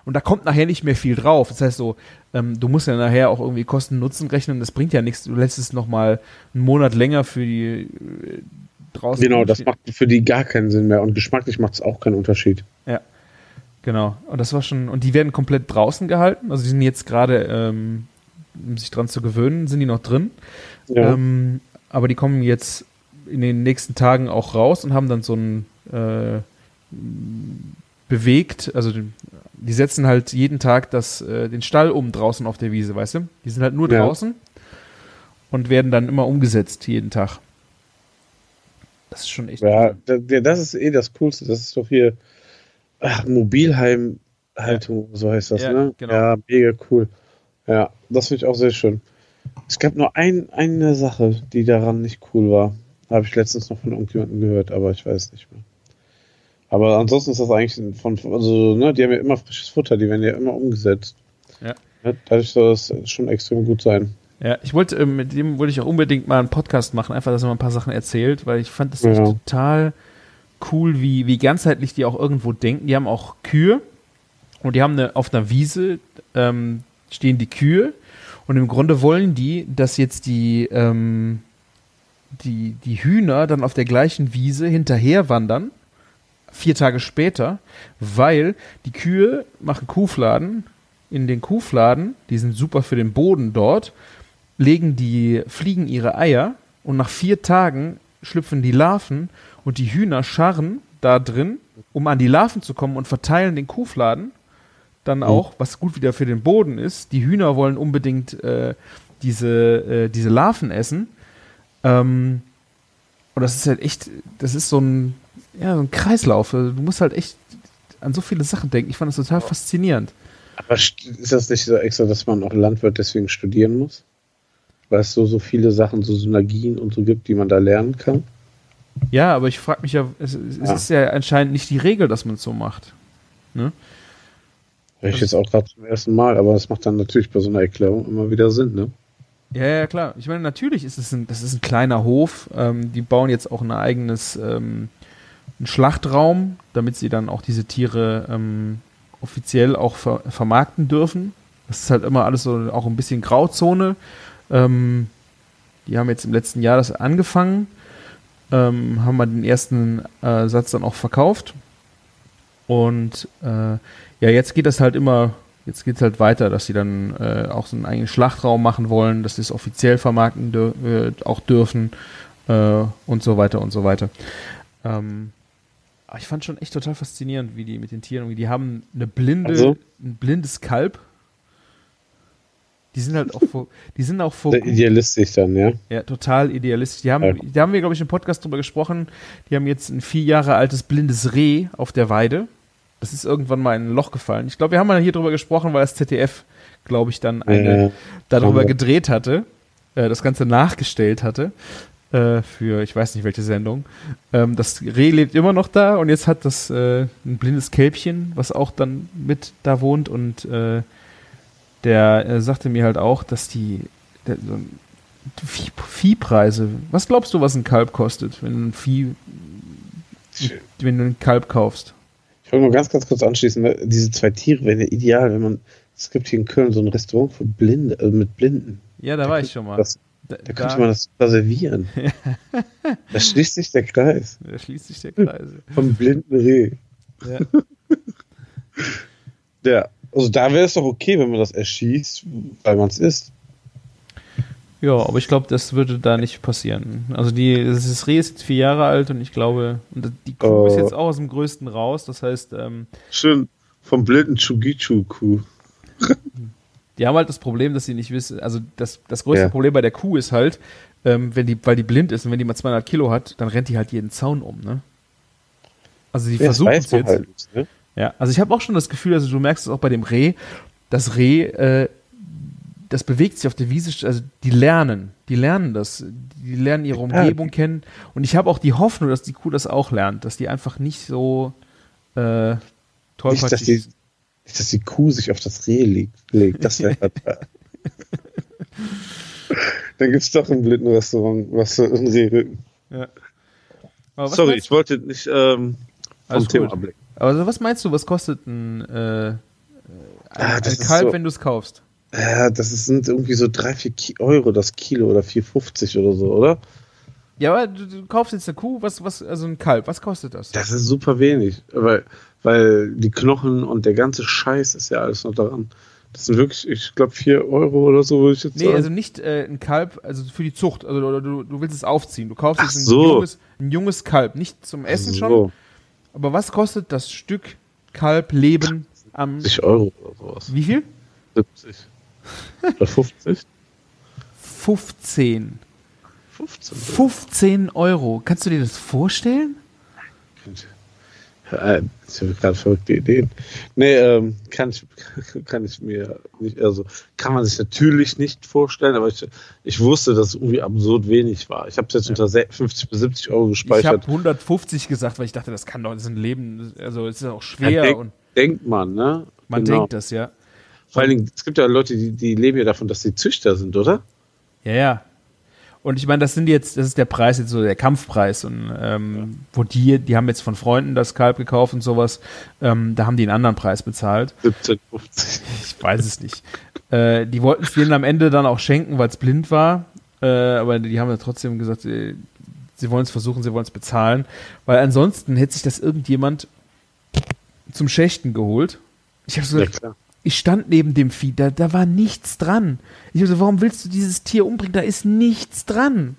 und da kommt nachher nicht mehr viel drauf. Das heißt so, ähm, du musst ja nachher auch irgendwie Kosten-Nutzen rechnen. Das bringt ja nichts. Du lässt es nochmal einen Monat länger für die äh, draußen. Genau, das macht für die gar keinen Sinn mehr. Und geschmacklich macht es auch keinen Unterschied. Ja. Genau. Und das war schon, und die werden komplett draußen gehalten. Also die sind jetzt gerade, ähm, um sich dran zu gewöhnen, sind die noch drin. Ja. Ähm, aber die kommen jetzt in den nächsten Tagen auch raus und haben dann so ein äh, bewegt, also die setzen halt jeden Tag das, äh, den Stall um draußen auf der Wiese, weißt du? Die sind halt nur ja. draußen und werden dann immer umgesetzt jeden Tag. Das ist schon echt. Ja, cool. das ist eh das Coolste. Das ist doch hier ach, Mobilheimhaltung, so heißt das, ja, ne? Genau. Ja, mega cool. Ja, das finde ich auch sehr schön. Es gab nur ein, eine Sache, die daran nicht cool war. Habe ich letztens noch von irgendjemandem gehört, aber ich weiß nicht mehr. Aber ansonsten ist das eigentlich von, also, ne, die haben ja immer frisches Futter, die werden ja immer umgesetzt. Ja. dadurch soll das schon extrem gut sein. Ja, ich wollte, äh, mit dem wollte ich auch unbedingt mal einen Podcast machen, einfach, dass er mal ein paar Sachen erzählt, weil ich fand das ja. total cool, wie, wie ganzheitlich die auch irgendwo denken. Die haben auch Kühe und die haben eine, auf einer Wiese ähm, stehen die Kühe und im Grunde wollen die, dass jetzt die, ähm, die, die Hühner dann auf der gleichen Wiese hinterher wandern vier Tage später, weil die Kühe machen Kuhfladen. In den Kuhfladen, die sind super für den Boden dort, legen die Fliegen ihre Eier und nach vier Tagen schlüpfen die Larven und die Hühner scharren da drin, um an die Larven zu kommen und verteilen den Kuhfladen dann mhm. auch, was gut wieder für den Boden ist. Die Hühner wollen unbedingt äh, diese, äh, diese Larven essen. Ähm, und das ist halt echt, das ist so ein ja, so ein Kreislauf. Also, du musst halt echt an so viele Sachen denken. Ich fand das total faszinierend. Aber ist das nicht so extra, dass man auch Landwirt deswegen studieren muss? Weil es so, so viele Sachen, so Synergien und so gibt, die man da lernen kann? Ja, aber ich frage mich ja, es, es ja. ist ja anscheinend nicht die Regel, dass man es so macht. Ne? Hör ich jetzt auch gerade zum ersten Mal, aber das macht dann natürlich bei so einer Erklärung immer wieder Sinn, ne? Ja, ja, klar. Ich meine, natürlich ist es ein, das ist ein kleiner Hof. Ähm, die bauen jetzt auch ein eigenes ähm, einen Schlachtraum, damit sie dann auch diese Tiere ähm, offiziell auch ver vermarkten dürfen. Das ist halt immer alles so auch ein bisschen Grauzone. Ähm, die haben jetzt im letzten Jahr das angefangen, ähm, haben wir den ersten äh, Satz dann auch verkauft. Und äh, ja, jetzt geht das halt immer, jetzt geht es halt weiter, dass sie dann äh, auch so einen eigenen Schlachtraum machen wollen, dass sie es offiziell vermarkten dür äh, auch dürfen äh, und so weiter und so weiter. Ähm, aber ich fand schon echt total faszinierend, wie die mit den Tieren, die haben eine blinde, Also? ein blindes Kalb. Die sind halt auch vor, die sind auch vor, idealistisch dann, ja. ja, total idealistisch. Die haben, Ja. da haben wir, glaube ich, im Podcast drüber gesprochen. Die haben jetzt ein vier Jahre altes blindes Reh auf der Weide. Das ist irgendwann mal in ein Loch gefallen. Ich glaube, wir haben mal hier drüber gesprochen, weil das ZDF, glaube ich, dann eine Ja. darüber gedreht hatte, äh, das Ganze nachgestellt hatte. Äh, für ich weiß nicht welche Sendung. Ähm, das Reh lebt immer noch da und jetzt hat das äh, ein blindes Kälbchen, was auch dann mit da wohnt und äh, der äh, sagte mir halt auch, dass die der, so Vieh, Viehpreise. Was glaubst du, was ein Kalb kostet, wenn du ein Vieh, wenn du ein Kalb kaufst? Ich wollte nur ganz, ganz kurz anschließen. Diese zwei Tiere wären ja ideal, wenn man. Es gibt hier in Köln so ein Restaurant für Blinde, also mit Blinden. Ja, da war ich schon mal. Das, Da, da könnte man das reservieren. da schließt sich der Kreis. da schließt sich der Kreis. Vom blinden Reh. Ja. Ja, also da wäre es doch okay, wenn man das erschießt, weil man es isst. Ja, aber ich glaube, das würde da nicht passieren. Also die, das Reh ist jetzt vier Jahre alt und ich glaube, und die Kuh Oh. ist jetzt auch aus dem Größten raus. Das heißt, ähm, Schön vom blinden Chugichu-Kuh. die haben halt das Problem, dass sie nicht wissen, also das, das größte Ja. Problem bei der Kuh ist halt, ähm, wenn die, weil die blind ist und wenn die mal 200 Kilo hat, dann rennt die halt jeden Zaun um, ne? Also die Ja, versuchen es jetzt. halt ne? Ja, also ich habe auch schon das Gefühl, also du merkst es auch bei dem Reh, das Reh, äh, das bewegt sich auf der Wiese, also die lernen, die lernen das, die lernen ihre Ja. Umgebung kennen und ich habe auch die Hoffnung, dass die Kuh das auch lernt, dass die einfach nicht so äh, tollpatschig nicht, dass die Kuh sich auf das Reh legt. legt. Das wäre fatal. Dann gibt es doch im blinden Restaurant was für ein Rehrücken. Ja. Aber was Sorry, ich wollte nicht ähm, vom Thema ablenken. also was meinst du, was kostet ein, äh, ein, Ah, ein Kalb, so- wenn du es kaufst? Ja, das sind irgendwie so 3, 4 Ki Euro das Kilo oder 4,50 oder so, oder? Ja, aber du, du kaufst jetzt eine Kuh, was, was, also ein Kalb, was kostet das? Das ist super wenig, weil, weil die Knochen und der ganze Scheiß ist ja alles noch daran. Das sind wirklich, ich glaube, 4 Euro oder so, würde ich jetzt Nee, sagen. also nicht äh, ein Kalb, also für die Zucht. Also oder du, du willst es aufziehen. Du kaufst Ach jetzt ein, so. junges, ein junges Kalb. Nicht zum Essen schon. so, Aber was kostet das Stück Kalb Leben am 70 Euro oder sowas. wie viel? 70. Oder 50? 15. 15. 15 Euro. Kannst du dir das vorstellen? Ja, Ich habe gerade verrückte Ideen. Nee, ähm, kann ich, kann ich mir nicht, also kann man sich natürlich nicht vorstellen, aber ich, ich wusste, dass es irgendwie absurd wenig war. Ich habe es jetzt unter se- 50 bis 70 Euro Ich habe gespeichert. 150 gesagt, weil ich dachte, das kann doch, das ist ein Leben, also es ist auch Ja, schwer denk- und denkt man, ne? man Genau. denkt das, ja. Vor allen Dingen, es gibt ja Leute, die, die leben ja davon, dass sie Züchter sind, oder? Ja, ja. Und ich meine, das sind jetzt, das ist der Preis jetzt so der Kampfpreis und ähm, wo die, die haben jetzt von Freunden das Kalb gekauft und sowas, ähm, da haben die einen anderen Preis bezahlt. 17, 50. Ich weiß es nicht. Äh, die wollten es denen am Ende dann auch schenken, weil es blind war, äh, aber die haben ja trotzdem gesagt, äh, sie wollen es versuchen, sie wollen es bezahlen, weil ansonsten hätte sich das irgendjemand zum Schächten geholt. Ich habe so Ja, gesagt, klar. Ich stand neben dem Vieh, da, da war nichts dran. Ich habe so, warum willst du dieses Tier umbringen? Da ist nichts dran.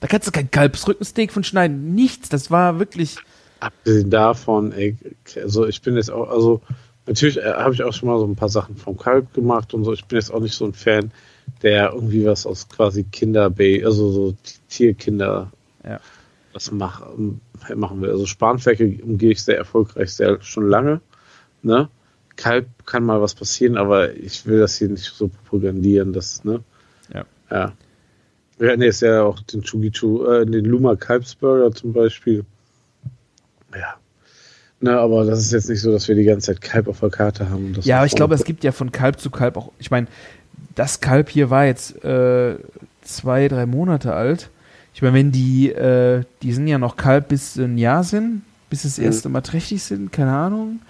Da kannst du kein Kalbsrückensteak von schneiden. Nichts. Das war wirklich. Abgesehen davon, ey, also ich bin jetzt auch, also natürlich äh, habe ich auch schon mal so ein paar Sachen vom Kalb gemacht und so. Ich bin jetzt auch nicht so ein Fan, der irgendwie was aus quasi Kinderbay, also so Tierkinder Ja. was mach, machen will. Also Spanferkel umgehe ich sehr erfolgreich, sehr schon lange. Ne? Kalb kann mal was passieren, aber ich will das hier nicht so propagandieren, das, ne? Ja. Ja. Wir hatten jetzt ja auch den Chugichu, äh, den Luma Kalbsburger zum Beispiel. Ja. Ne, aber das ist jetzt nicht so, dass wir die ganze Zeit Kalb auf der Karte haben. und das Ja, aber ich glaube, es gibt ja von Kalb zu Kalb auch. Ich meine, das Kalb hier war jetzt äh, zwei, drei Monate alt. Ich meine, wenn die, äh, die sind ja noch kalt bis ein Jahr sind, bis das Mhm. erste Mal trächtig sind, keine Ahnung.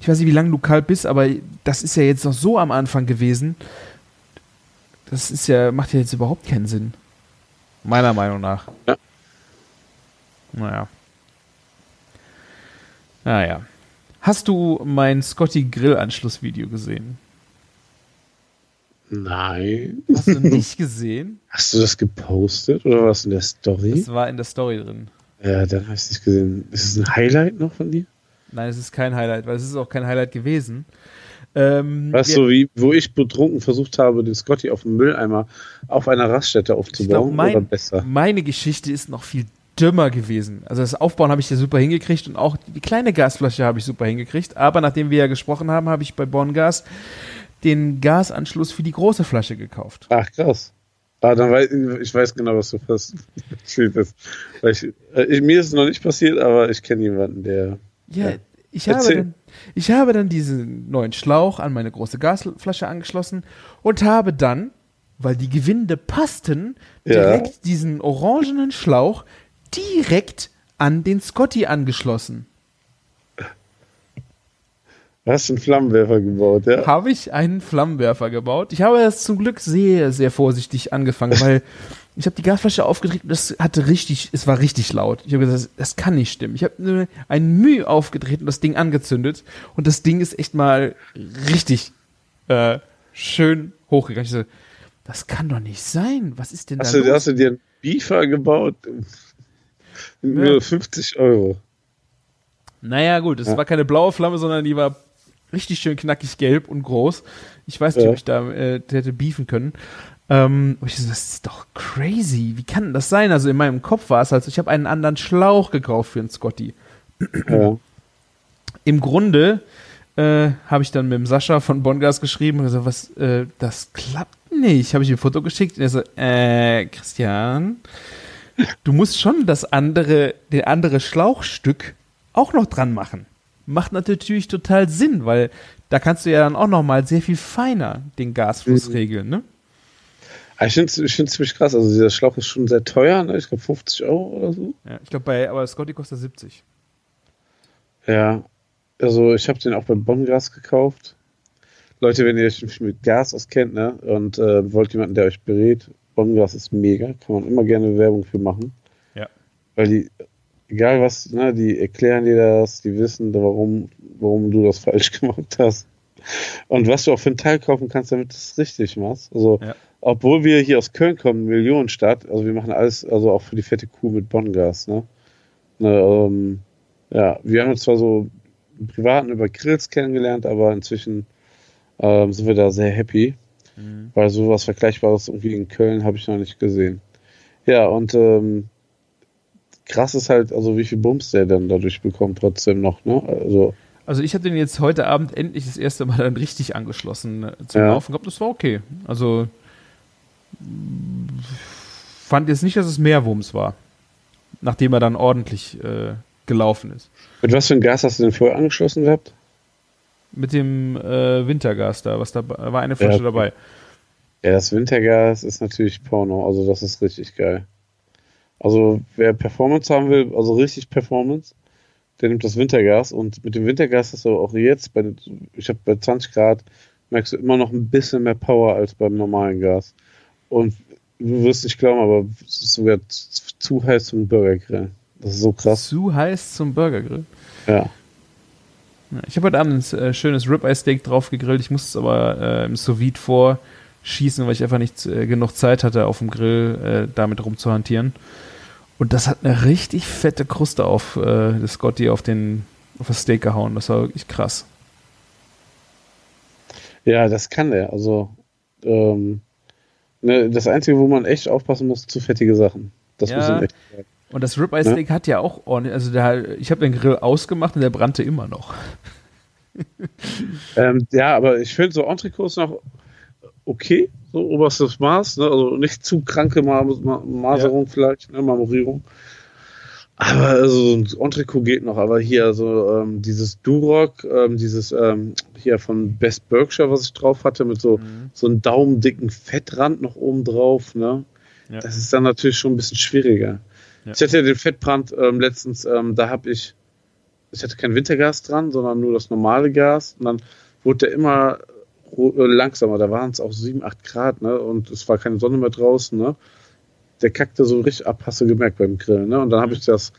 Ich weiß nicht, wie lange du kalt bist, aber das ist ja jetzt noch so am Anfang gewesen. Das ist ja, macht ja jetzt überhaupt keinen Sinn. Meiner Meinung nach. Ja. Naja. Naja. Hast du mein Scotty Grill Anschlussvideo gesehen? Nein. Hast du nicht gesehen? Hast du das gepostet oder was in der Story? Das war in der Story drin. Ja, dann habe ich es nicht gesehen. Ist es ein Highlight noch von dir? Nein, es ist kein Highlight, weil es ist auch kein Highlight gewesen. Ähm, Weißt du, wie, wo ich betrunken versucht habe, den Scotty auf dem Mülleimer auf einer Raststätte aufzubauen? glaub, mein- oder besser? Meine Geschichte ist noch viel dümmer gewesen. Also das Aufbauen habe ich ja super hingekriegt und auch die kleine Gasflasche habe ich super hingekriegt. Aber nachdem wir ja gesprochen haben, habe ich bei Bongas den Gasanschluss für die große Flasche gekauft. Ach, krass. Ah, dann weiß ich weiß genau, was du fast ich, äh, mir ist es noch nicht passiert, aber ich kenne jemanden, der. Ja, Ja. ich, habe dann, ich habe dann diesen neuen Schlauch an meine große Gasflasche angeschlossen und habe dann, weil die Gewinde passten, Ja. direkt diesen orangenen Schlauch direkt an den Scotty angeschlossen. Du hast einen Flammenwerfer gebaut, ja? Habe ich einen Flammenwerfer gebaut. Ich habe das zum Glück sehr, sehr vorsichtig angefangen, weil ich habe die Gasflasche aufgedreht und das hatte richtig, es war richtig laut. Ich habe gesagt, das, kann nicht stimmen. Ich habe ein Mühe aufgedreht und das Ding angezündet und das Ding ist echt mal richtig äh, schön hochgegangen. Ich so, das kann doch nicht sein. Was ist denn Hast da du, los? hast du dir einen Beefer gebaut? Nur 50 Euro. Naja, gut, es Ja. war keine blaue Flamme, sondern die war richtig schön knackig gelb und groß. Ich weiß nicht, Ja. ob ich da äh, hätte beefen können. Ähm, ich so, das ist doch crazy. Wie kann das sein? Also in meinem Kopf war es halt, so, ich habe einen anderen Schlauch gekauft für einen Scotty. Ja. Im Grunde äh, habe ich dann mit dem Sascha von Bongas geschrieben und gesagt, was, äh, das klappt nicht. Habe ich ihm ein Foto geschickt und er so, äh, Christian, du musst schon das andere, den andere Schlauchstück auch noch dran machen. Macht natürlich total Sinn, weil da kannst du ja dann auch noch mal sehr viel feiner den Gasfluss Mhm. regeln, ne? Aber Ich finde es ich find's ziemlich krass. Also, dieser Schlauch ist schon sehr teuer, ne? Ich glaube 50 Euro oder so. Ja, ich glaube, bei, aber Scotty kostet 70. Ja. Also, ich habe den auch beim Bongas gekauft. Leute, wenn ihr euch mit Gas auskennt, ne? Und äh, wollt jemanden, der euch berät, Bongas ist mega. Kann man immer gerne Werbung für machen. Ja. Weil die, egal was, ne, die erklären dir das, die wissen, warum, warum du das falsch gemacht hast. Und was du auch für einen Teil kaufen kannst, damit du es richtig machst. Also, Ja. Obwohl wir hier aus Köln kommen, Millionenstadt, also wir machen alles, also auch für die fette Kuh mit Bongas, ne? ne ähm, ja, wir haben uns zwar so im Privaten über Grills kennengelernt, aber inzwischen ähm, sind wir da sehr happy, weil sowas Vergleichbares irgendwie in Köln habe ich noch nicht gesehen. Ja, und ähm, krass ist halt, also wie viel Bums der dann dadurch bekommt trotzdem noch, ne? Also, Also ich habe den jetzt heute Abend endlich das erste Mal dann richtig angeschlossen äh, zum Ja. Laufen gehabt. Das war okay. Also fand jetzt nicht, dass es mehr Wumms war, nachdem er dann ordentlich äh, gelaufen ist. mit was für ein Gas hast du denn vorher angeschlossen gehabt? Mit dem äh, Wintergas da, was da war eine Flasche okay. dabei. Ja, das Wintergas ist natürlich Porno, also das ist richtig geil. Also wer Performance haben will, also richtig Performance, der nimmt das Wintergas und mit dem Wintergas hast du auch jetzt, bei, ich habe bei 20 Grad, merkst du immer noch ein bisschen mehr Power als beim normalen Gas. Und du wirst nicht glauben, aber es ist sogar zu, heiß zum Burgergrill. Das ist so krass. Zu heiß zum Burgergrill. Ja. Ich habe heute Abend ein äh, schönes Ribeye-Steak drauf gegrillt. Ich musste es aber äh, im sous vorschießen, weil ich einfach nicht äh, genug Zeit hatte, auf dem Grill äh, damit rumzuhantieren. Und das hat eine richtig fette Kruste auf äh, das Scotty auf, den, auf das Steak gehauen. Das war wirklich krass. Ja, das kann der. Also ähm, ne, das Einzige, wo man echt aufpassen muss, zu fettige Sachen. Das Ja. muss man echt. Und das Ribeye-Steak hat ja auch ordentlich, also der, ich habe den Grill ausgemacht und der brannte immer noch. Ähm, ja, aber ich finde so Entrecôts noch okay, so oberstes Maß, ne? also nicht zu kranke Ma Ma Maserung vielleicht, ne? Marmorierung. Aber also ein Entrecot geht noch, aber hier also ähm, dieses Duroc, ähm, dieses ähm, hier von Best Berkshire, was ich drauf hatte, mit so, so einem daumendicken Fettrand noch oben drauf, ne? Ja. das ist dann natürlich schon ein bisschen schwieriger. Ja. Ich hatte ja den Fettbrand ähm, letztens, ähm, da habe ich, ich hatte kein Wintergas dran, sondern nur das normale Gas und dann wurde der immer äh, langsamer, da waren es auch 7, 8 Grad, ne, und es war keine Sonne mehr draußen, ne. Der kackte so richtig ab, hast du gemerkt beim Grillen, ne, und dann habe ich das,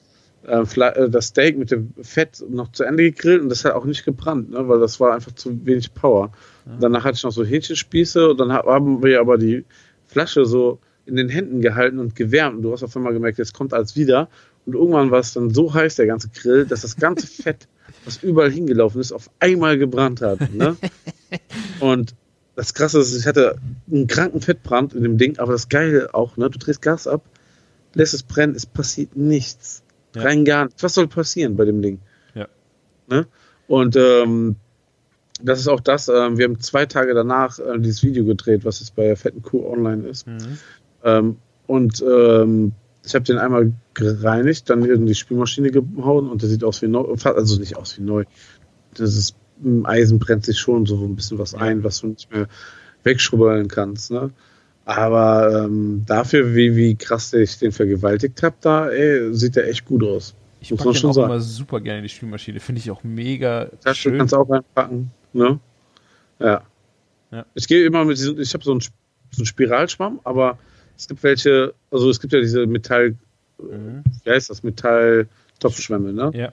äh, äh, das Steak mit dem Fett noch zu Ende gegrillt und das hat auch nicht gebrannt, ne, weil das war einfach zu wenig Power. Danach hatte ich noch so Hähnchenspieße und dann ha- haben wir aber die Flasche so in den Händen gehalten und gewärmt. Und du hast auf einmal gemerkt, jetzt kommt alles wieder. Und irgendwann war es dann so heiß, der ganze Grill, dass das ganze Fett, was überall hingelaufen ist, auf einmal gebrannt hat. Ne? Und das Krasse ist, ich hatte einen kranken Fettbrand in dem Ding, aber das Geile auch, ne? du drehst Gas ab, lässt es brennen, es passiert nichts. Ja. Rein gar nichts. Was soll passieren bei dem Ding? Ja. Ne? Und ähm, das ist auch das, ähm, wir haben zwei Tage danach äh, dieses Video gedreht, was jetzt bei der fetten Kuh online ist. Ähm, und ähm, ich habe den einmal gereinigt, dann in die Spülmaschine gehauen und der sieht aus wie neu, also nicht aus wie neu. Das ist, im Eisen brennt sich schon so ein bisschen was ein, was du nicht mehr wegschrubbeln kannst. Ne? Aber ähm, dafür, wie, wie krass ich den vergewaltigt habe, da ey, sieht der echt gut aus. Ich Muss packe schon auch sagen. immer super gerne in die Spülmaschine. Finde ich auch mega Das schön. kannst du auch reinpacken. Ne? Ja. Ja. Ich gehe immer mit diesem, ich habe so einen, so einen Spiralschwamm, aber es gibt welche, also es gibt ja diese Metall, Mhm. wie heißt das, Metall-Topfschwämme, ne? Ja.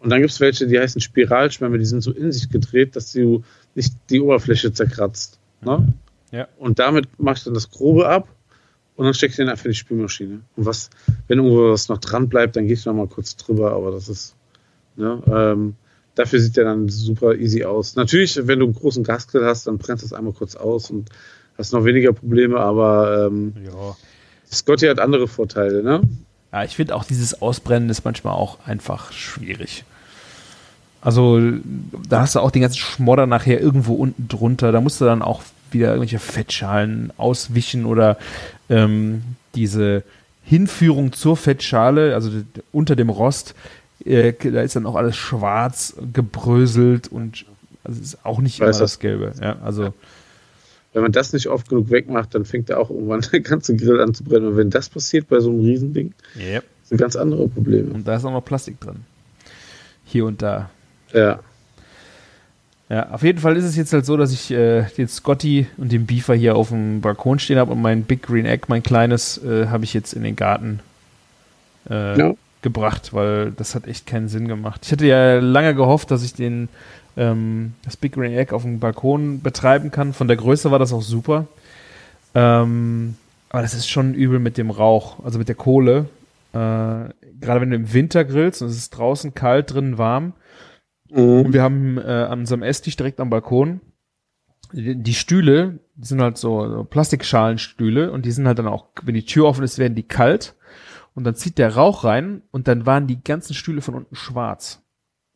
Und dann gibt es welche, die heißen Spiralschwämme, die sind so in sich gedreht, dass du nicht die Oberfläche zerkratzt. Ne? Ja. Und damit machst du dann das Grobe ab und dann steckst du den einfach in die Spülmaschine. Und was, wenn irgendwo was noch dran bleibt, dann gehst du noch mal kurz drüber, aber das ist, ne, ähm, dafür sieht der dann super easy aus. Natürlich, wenn du einen großen Gasgrill hast, dann brennst du es einmal kurz aus und hast noch weniger Probleme, aber ähm, ja. Scotty hat andere Vorteile, ne? Ja, ich finde auch dieses Ausbrennen ist manchmal auch einfach schwierig. Also, da hast du auch den ganzen Schmodder nachher irgendwo unten drunter. Da musst du dann auch wieder irgendwelche Fettschalen auswischen oder ähm, diese Hinführung zur Fettschale, also unter dem Rost, äh, da ist dann auch alles schwarz gebröselt und also es ist auch nicht immer das. das Gelbe. Ja, also Wenn man das nicht oft genug wegmacht, dann fängt da auch irgendwann der ganze Grill an zu brennen. Und wenn das passiert bei so einem Riesending, yep. sind ganz andere Probleme. und da ist auch noch Plastik drin. Hier und da. Ja. Ja, auf jeden Fall ist es jetzt halt so, dass ich äh, den Scotty und den Beaver hier auf dem Balkon stehen habe und mein Big Green Egg, mein kleines, äh, habe ich jetzt in den Garten äh, Ja. gebracht, weil das hat echt keinen Sinn gemacht. Ich hatte ja lange gehofft, dass ich den ähm, das Big Green Egg auf dem Balkon betreiben kann. Von der Größe war das auch super. Ähm, aber das ist schon übel mit dem Rauch, also mit der Kohle. Äh, gerade wenn du im Winter grillst und es ist draußen kalt, drinnen warm. Und Mhm. wir haben äh, an unserem Esstisch direkt am Balkon die, die Stühle, die sind halt so, so Plastikschalenstühle und die sind halt dann auch, wenn die Tür offen ist, werden die kalt und dann zieht der Rauch rein und dann waren die ganzen Stühle von unten schwarz.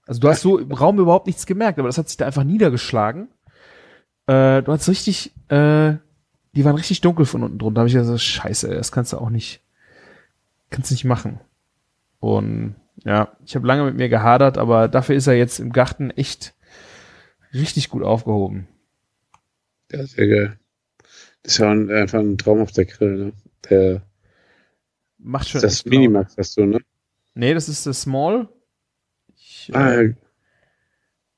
Also du hast so im Raum überhaupt nichts gemerkt, aber das hat sich da einfach niedergeschlagen. Äh, du hast richtig, äh, die waren richtig dunkel von unten drunter. Da habe ich gesagt, scheiße, das kannst du auch nicht, kannst nicht machen. Und ja, ich habe lange mit mir gehadert, aber dafür ist er jetzt im Garten echt richtig gut aufgehoben. Ja, sehr geil. Das ist ja ein, einfach ein traumhafter Grill, ne? Der, Macht schon das. Minimax hast du, ne? Nee, das ist das Small. Ich, Ah, äh, ja.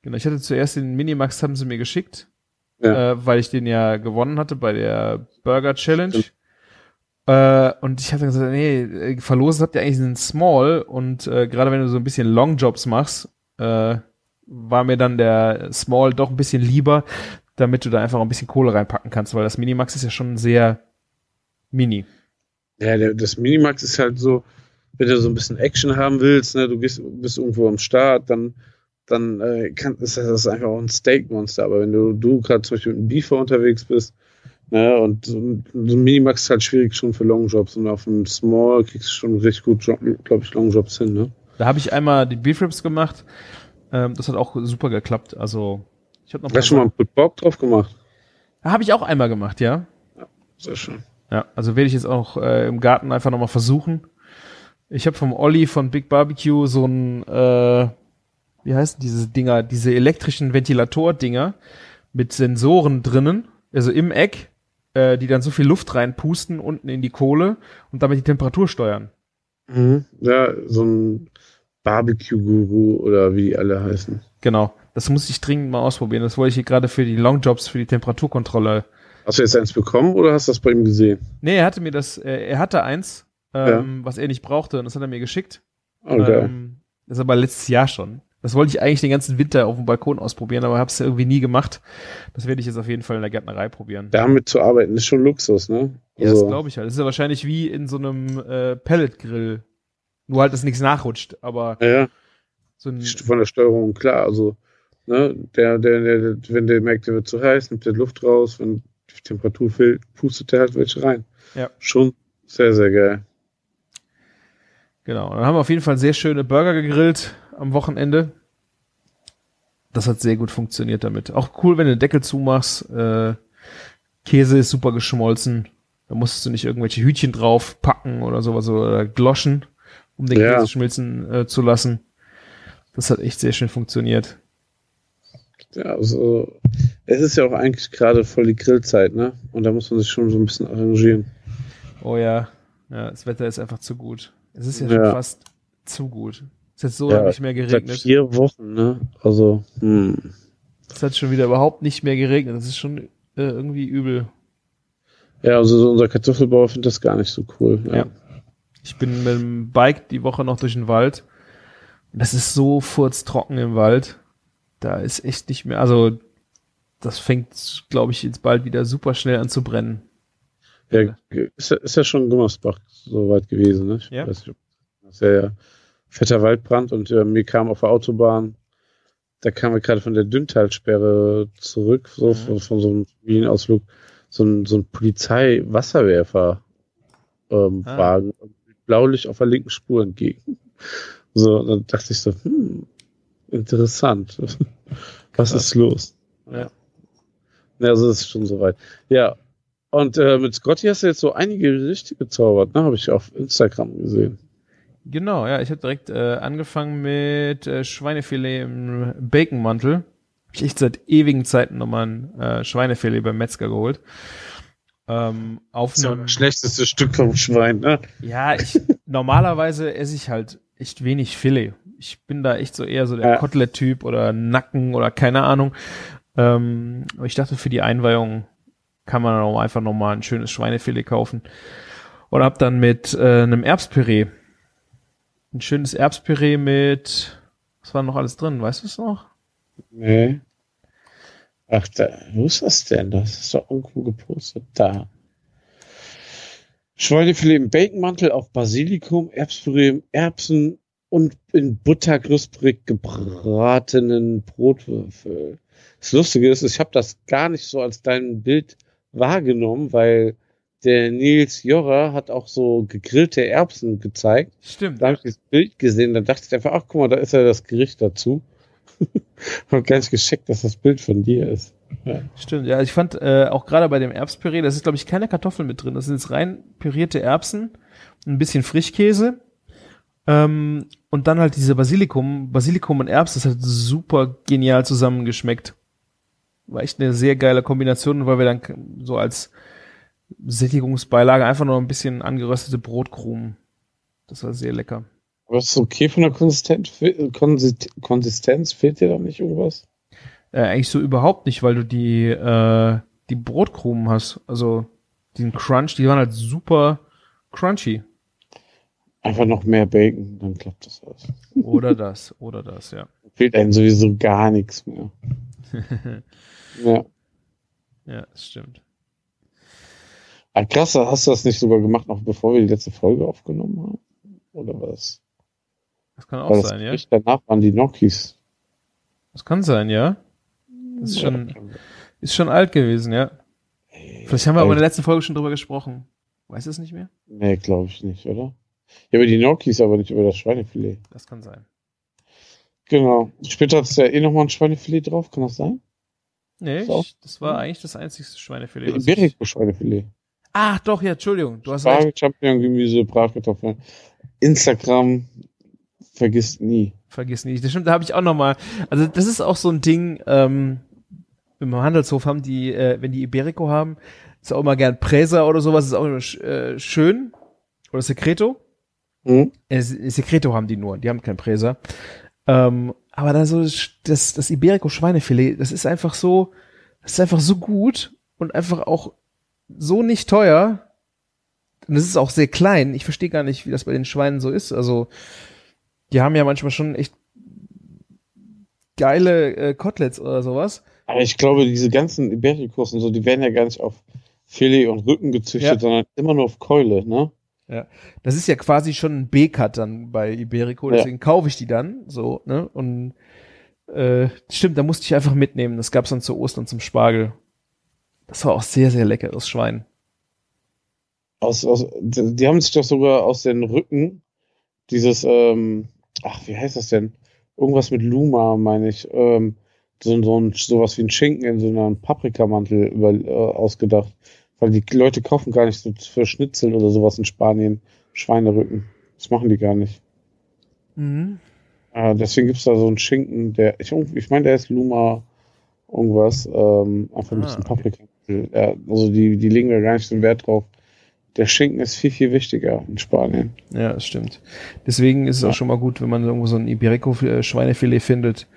genau, ich hatte zuerst den Minimax, haben sie mir geschickt, Ja. äh, weil ich den ja gewonnen hatte bei der Burger Challenge. Äh, und ich hatte gesagt, nee, äh, verlosen habt ihr eigentlich einen Small und äh, gerade wenn du so ein bisschen Longjobs machst, äh, war mir dann der Small doch ein bisschen lieber, damit du da einfach ein bisschen Kohle reinpacken kannst, weil das Minimax ist ja schon sehr mini. ja, der, das Minimax ist halt so, wenn du so ein bisschen Action haben willst, ne, du gehst, bist irgendwo am Start, dann, dann äh, kann, ist das, einfach auch ein Steak-Monster. Aber wenn du, du gerade zum Beispiel mit einem Beefer unterwegs bist, ne, und so ein, so ein Minimax ist halt schwierig schon für Longjobs und auf einem Small kriegst du schon richtig gut, glaube ich, Longjobs hin, ne? Da habe ich einmal die Beef Ribs gemacht. Ähm, das hat auch super geklappt. Also ich habe noch Hast du schon mal einen Bock drauf gemacht? Habe ich auch einmal gemacht, ja. Sehr schön. Ja, also werde ich jetzt auch äh, im Garten einfach nochmal versuchen. Ich habe vom Olli von Big Barbecue so ein, äh, wie heißen diese Dinger, diese elektrischen Ventilator-Dinger mit Sensoren drinnen, also im Eck, äh, die dann so viel Luft reinpusten unten in die Kohle und damit die Temperatur steuern. Mhm. Ja, so ein Barbecue-Guru oder wie die alle heißen. Genau. Das muss ich dringend mal ausprobieren. Das wollte ich hier gerade für die Longjobs, für die Temperaturkontrolle. Hast du jetzt eins bekommen oder hast du das bei ihm gesehen? Nee, er hatte mir das, äh, er hatte eins, ähm, was er nicht brauchte und das hat er mir geschickt. Okay. Ähm, das ist aber letztes Jahr schon. Das wollte ich eigentlich den ganzen Winter auf dem Balkon ausprobieren, aber habe es irgendwie nie gemacht. Das werde ich jetzt auf jeden Fall in der Gärtnerei probieren. Damit zu arbeiten ist schon Luxus, ne? Ja, das Also, glaube ich halt. Das ist ja wahrscheinlich wie in so einem äh, Pelletgrill. Nur halt, dass nichts nachrutscht, aber ja, so ein, von der Steuerung klar. Also, ne, der, der, der, wenn der merkt, der wird zu heiß, nimmt der Luft raus, wenn die Temperatur fehlt, pustet der halt welche rein. Ja. Schon sehr, sehr geil. Genau. Dann haben wir auf jeden Fall sehr schöne Burger gegrillt am Wochenende. Das hat sehr gut funktioniert damit. Auch cool, wenn du den Deckel zumachst. Äh, Käse ist super geschmolzen. Da musstest du nicht irgendwelche Hütchen drauf packen oder sowas oder Gloschen, um den Ja. Käse schmilzen äh, zu lassen. Das hat echt sehr schön funktioniert. Ja, also, es ist ja auch eigentlich gerade voll die Grillzeit, ne? Und da muss man sich schon so ein bisschen arrangieren. Oh ja, ja, das Wetter ist einfach zu gut. Es ist ja, Ja. schon fast zu gut. Es hat so Ja, lange nicht mehr Seit geregnet. vier Wochen, ne? Also, hm. Es hat schon wieder überhaupt nicht mehr geregnet. Das ist schon äh, irgendwie übel. Ja, also so unser Kartoffelbauer findet das gar nicht so cool. Ja. Ja. Ich bin mit dem Bike die Woche noch durch den Wald. Und Das ist so furztrocken im Wald. Da ist echt nicht mehr, also das fängt, glaube ich, jetzt bald wieder super schnell an zu brennen. Ja, ist, ja- ist ja schon Gummersbach so weit gewesen, ne? Ja. nicht, Das ist ja, ja fetter Waldbrand und äh, mir kam auf der Autobahn, da kamen wir gerade von der Dünntalsperre zurück, so Mhm. von, von so einem Familienausflug, so ein, so ein Polizei-Wasserwerfer ähm, Ah. Wagen, mit Blaulicht auf der linken Spur entgegen. So, dann dachte ich so, hm, interessant. Was Krass. ist los? Ja. Ja, also das ist schon soweit. Ja, und äh, mit Scotty hast du jetzt so einige Gerichte gezaubert, ne? Habe ich auf Instagram gesehen. Genau, ja, ich habe direkt äh, angefangen mit äh, Schweinefilet im Baconmantel. Hab ich echt seit ewigen Zeiten nochmal ein äh, Schweinefilet beim Metzger geholt. Ähm, auf Das ist ja einem, das schlechteste Stück vom Schwein, ne? ja, ich normalerweise esse ich halt echt wenig Filet. Ich bin da echt so eher so der Ja. Kotelett-Typ oder Nacken oder keine Ahnung. Ähm, aber ich dachte, für die Einweihung kann man auch einfach nochmal ein schönes Schweinefilet kaufen. Und hab dann mit äh, einem Erbspüree ein schönes Erbspüree mit, was war noch alles drin? Weißt du es noch? Nee. Ach, da, wo ist das denn? Das ist doch irgendwo gepostet. Da. Schweinefilet im Baconmantel, auch Basilikum, Erbspüree, Erbsen und in Butter knusprig gebratenen Brotwürfel. Das Lustige ist, ich habe das gar nicht so als dein Bild wahrgenommen, weil der Nils Jorrer hat auch so gegrillte Erbsen gezeigt. Stimmt. Da habe ich das Bild gesehen, dann dachte ich einfach, ach guck mal, da ist ja das Gericht dazu. Hab gar nicht gescheckt, dass das Bild von dir ist. Stimmt, ja, ich fand äh, auch gerade bei dem Erbspüree, da ist glaube ich keine Kartoffeln mit drin. Das sind jetzt rein pürierte Erbsen, ein bisschen Frischkäse ähm, und dann halt diese Basilikum, Basilikum und Erbs, das hat super genial zusammengeschmeckt. War echt eine sehr geile Kombination, weil wir dann so als Sättigungsbeilage einfach noch ein bisschen angeröstete Brotkrumen. Das war sehr lecker. Aber ist okay von der Konsistenz? Fe- Konsit Konsistenz? Fehlt dir da nicht irgendwas? Äh, eigentlich so überhaupt nicht, weil du die, äh, die Brotkrumen hast. Also den Crunch, die waren halt super crunchy. Einfach noch mehr Bacon, dann klappt das alles. Oder das, oder das, ja. Fehlt einem sowieso gar nichts mehr. Ja. ja, das stimmt. Ah, krass, hast du das nicht sogar gemacht, noch bevor wir die letzte Folge aufgenommen haben? Oder was? Das kann auch Weil sein, ja. Danach waren die Gnocchis. Das kann sein, ja. Das ist schon, ist schon alt gewesen, ja. Vielleicht haben wir aber in der letzten Folge schon drüber gesprochen. Weiß es nicht mehr? Nee, glaube ich nicht, oder? Ja, über die Gnocchis, aber nicht über das Schweinefilet. Das kann sein. Genau. Später hat es ja eh nochmal ein Schweinefilet drauf, kann das sein? Nee, ich, das war eigentlich das einzige Schweinefilet. was ich- Iberico-Schweinefilet. Ach, doch, ja, Entschuldigung. Du hast. Spargel, Champignon, Gemüse, Bratkartoffeln. Instagram vergisst nie. Vergiss nicht. Das stimmt, da habe ich auch noch mal. Also das ist auch so ein Ding. Ähm, im Handelshof haben die, äh, wenn die Iberico haben, ist auch immer gern Präser oder sowas, ist auch immer äh, schön. Oder Secreto. Mhm. Äh, Secreto haben die nur, die haben kein Präser. Ähm, aber dann so das, das Iberico Schweinefilet, das ist einfach so, das ist einfach so gut und einfach auch so nicht teuer. Und es ist auch sehr klein. Ich verstehe gar nicht, wie das bei den Schweinen so ist. Also, die haben ja manchmal schon echt geile äh, Koteletts oder sowas. Aber ich glaube, diese ganzen Ibericos und so, die werden ja gar nicht auf Filet und Rücken gezüchtet, Ja. sondern immer nur auf Keule, ne? Das ist ja quasi schon ein B-Cut dann bei Iberico, Ja. deswegen kaufe ich die dann so, ne? Und äh, stimmt, da musste ich einfach mitnehmen. Das gab's dann zu Ostern zum Spargel. Das war auch sehr, sehr leckeres Schwein. Aus, aus, die die haben sich doch sogar aus den Rücken dieses, ähm, ach, wie heißt das denn? Irgendwas mit Luma, meine ich, ähm, so, so ein, sowas wie ein Schinken in so einem Paprikamantel über, äh, ausgedacht. Weil die Leute kaufen gar nicht so für Schnitzel oder sowas in Spanien Schweinerücken. Das machen die gar nicht. Mhm. Äh, deswegen gibt's da so einen Schinken, der, ich, ich meine, der ist Luma irgendwas, ähm, einfach ein Ah, bisschen okay. Paprika. Ja, also die, die legen da gar nicht so einen Wert drauf. Der Schinken ist viel, viel wichtiger in Spanien. Ja, das stimmt. Deswegen ist es Ja. auch schon mal gut, wenn man irgendwo so ein Iberico-Schweinefilet findet.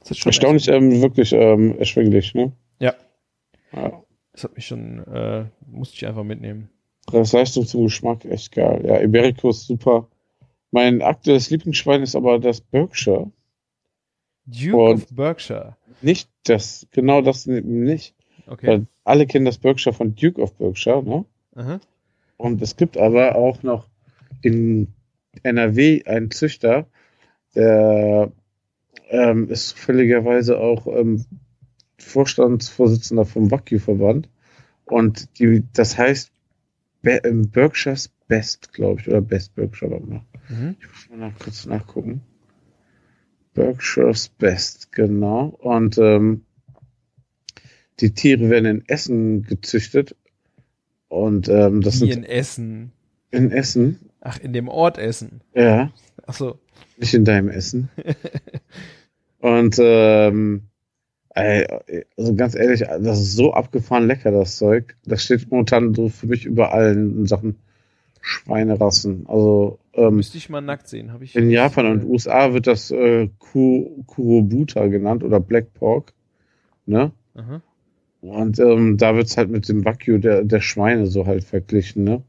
Das, ist Erstaunlich, ähm, wirklich ähm, erschwinglich, ne? Ja. ja. Das hat mich schon, äh, musste ich einfach mitnehmen. Preis-Leistung zum Geschmack, echt geil. Ja, Iberico ist super. Mein aktuelles Lieblingsschwein ist aber das Berkshire. Duke Und- of Berkshire. Nicht das, genau das nicht. Okay. Weil alle kennen das Berkshire von Duke of Berkshire, ne? Aha. Und es gibt aber auch noch in NRW einen Züchter, der ähm, ist zufälligerweise auch ähm, Vorstandsvorsitzender vom Wagyu-Verband. Und die, das heißt Be ähm, Berkshire's Best, glaube ich, oder Best Berkshire. Warte mal. Mhm. Ich muss mal nach, kurz nachgucken. Berkshire's Best, genau. Und ähm, die Tiere werden in Essen gezüchtet. Und ähm, das Wie sind in Essen. in Essen. Ach, in dem Ort Essen. Ja, Ach so. nicht in deinem Essen. Und ähm, also ganz ehrlich, das ist so abgefahren lecker, das Zeug. Das steht momentan so für mich überall in Sachen Schweinerassen. Also ähm, Müsste ich mal nackt sehen. Hab ich in Japan und USA wird das äh, Ku- Kurobuta genannt oder Black Pork. Ne? Aha. Und ähm, da wird's halt mit dem Wagyu der, der Schweine so halt verglichen, ne?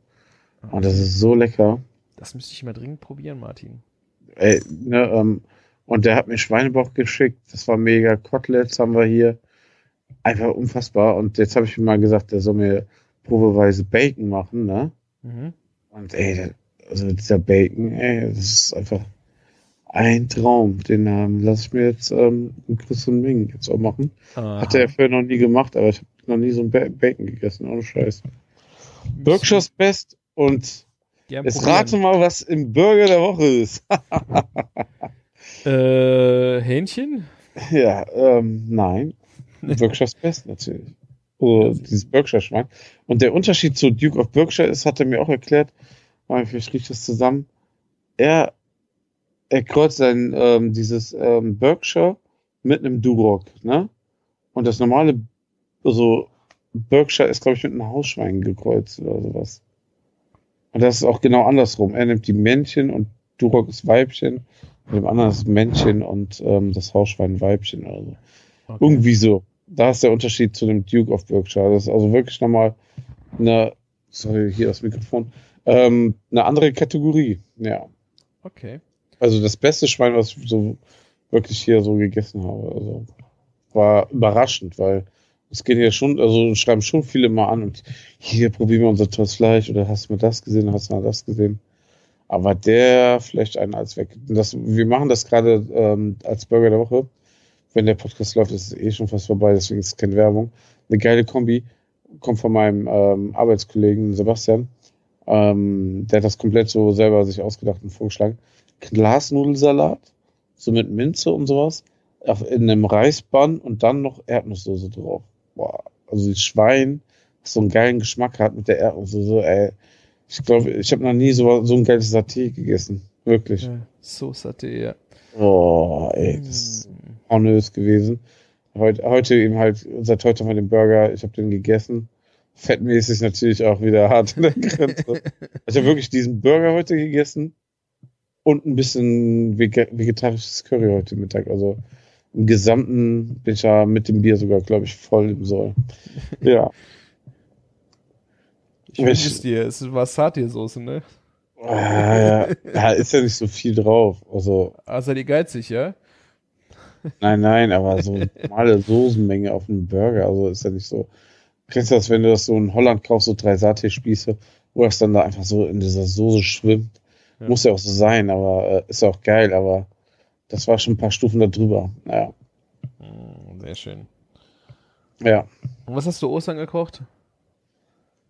Und das ist so lecker. Das müsste ich mal dringend probieren, Martin. Ey, ne, ähm, und der hat mir Schweinebauch geschickt. Das war mega. Koteletts haben wir hier. Einfach unfassbar. Und jetzt habe ich ihm mal gesagt, der soll mir probeweise Bacon machen, ne? Mhm. Und ey, also dieser Bacon, ey, das ist einfach ein Traum. Den ähm, lasse ich mir jetzt ähm, in Chris und Ming jetzt auch machen. Hat er vorher noch nie gemacht, aber ich habe noch nie so ein Ba- Bacon gegessen, ohne Scheiß. Berkshire's Best und jetzt rate mal, was im Burger der Woche ist. Äh, Hähnchen? ja, ähm, nein. Berkshire's Best natürlich. Ja, dieses Berkshire-Schwein. Und der Unterschied zu Duke of Berkshire ist, hat er mir auch erklärt, vielleicht ich das zusammen. Er, er kreuzt sein, ähm, dieses ähm, Berkshire mit einem Duroc, ne? Und das normale, also Berkshire ist, glaube ich, mit einem Hausschwein gekreuzt oder sowas. Und das ist auch genau andersrum. Er nimmt die Männchen und Duroc ist Weibchen. Und dem anderen ist Männchen und ähm, das Hausschwein Weibchen oder so. Okay. Irgendwie so. Da ist der Unterschied zu dem Duke of Berkshire. Das ist also wirklich nochmal eine, sorry, hier das Mikrofon, ähm, eine andere Kategorie. Ja. Okay. Also das beste Schwein, was ich so wirklich hier so gegessen habe. Also war überraschend, weil es gehen ja schon, also schreiben schon viele mal an und hier probieren wir unser tolles Fleisch oder hast du mal das gesehen, hast du mal das gesehen. Aber der vielleicht einen als weg. Das, wir machen das gerade ähm, als Burger der Woche. Wenn der Podcast läuft, ist es eh schon fast vorbei, deswegen ist es keine Werbung. Eine geile Kombi kommt von meinem ähm, Arbeitskollegen Sebastian. Ähm, der hat das komplett so selber sich ausgedacht und vorgeschlagen. Glasnudelsalat, so mit Minze und sowas, in einem Reisbann und dann noch Erdnusssoße drauf. Boah, also das Schwein, so einen geilen Geschmack hat mit der Erdnusssoße, ey. Ich glaube, ich habe noch nie so, so ein geiles Saté gegessen. Wirklich. Ja, so satte, ja. Oh, ey, das ist Hm. honös gewesen. Heute, heute eben halt, seit heute haben wir den Burger, ich habe den gegessen. Fettmäßig natürlich auch wieder hart an der Grenze. ich habe wirklich diesen Burger heute gegessen und ein bisschen vegetarisches Curry heute Mittag. Also im Gesamten bin ich ja mit dem Bier sogar, glaube ich, voll im Soll. Ja. Ich es dir. Es war Satir-Soße, ne? Ah, ja. ja, ist ja nicht so viel drauf. Also, ah, seid ihr geizig, ja? Nein, nein, aber so eine normale Soßenmenge auf einem Burger, also ist ja nicht so. Kennst du das, wenn du das so in Holland kaufst, so drei Saté-Spieße, wo das dann da einfach so in dieser Soße schwimmt? Ja. Muss ja auch so sein, aber äh, ist auch geil, aber das war schon ein paar Stufen darüber. Naja. Hm, sehr schön. Ja. Und was hast du Ostern gekocht?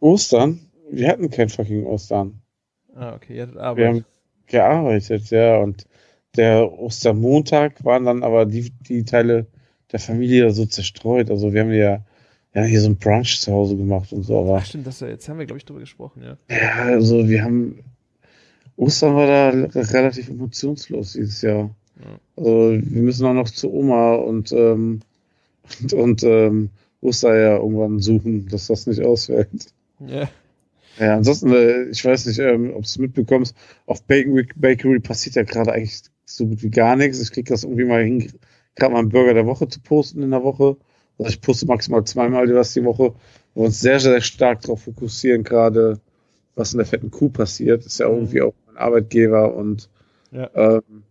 Ostern? Wir hatten kein fucking Ostern. Ah, okay, ihr hattet Arbeit. Wir haben gearbeitet, ja, und der Ostermontag waren dann aber die, die Teile der Familie so zerstreut. Also wir haben ja, ja hier so ein Brunch zu Hause gemacht und so, aber. Ach, stimmt, das, jetzt haben wir, glaube ich, drüber gesprochen, ja. Ja, also wir haben Ostern war da relativ emotionslos dieses Jahr. Ja. Also wir müssen auch noch zu Oma und, ähm, und, und ähm, Ostereier irgendwann suchen, dass das nicht ausfällt. Ja. Ja, ansonsten, äh, ich weiß nicht, ähm, ob du es mitbekommst, auf Bacon Bakery passiert ja gerade eigentlich so gut wie gar nichts. Ich kriege das irgendwie mal hin, gerade mal einen Burger der Woche zu posten in der Woche. Also ich poste maximal zweimal was die Woche, wo wir uns sehr, sehr stark darauf fokussieren, gerade was in der fetten Kuh passiert. ist ja mhm. irgendwie auch mein Arbeitgeber und ja. ähm,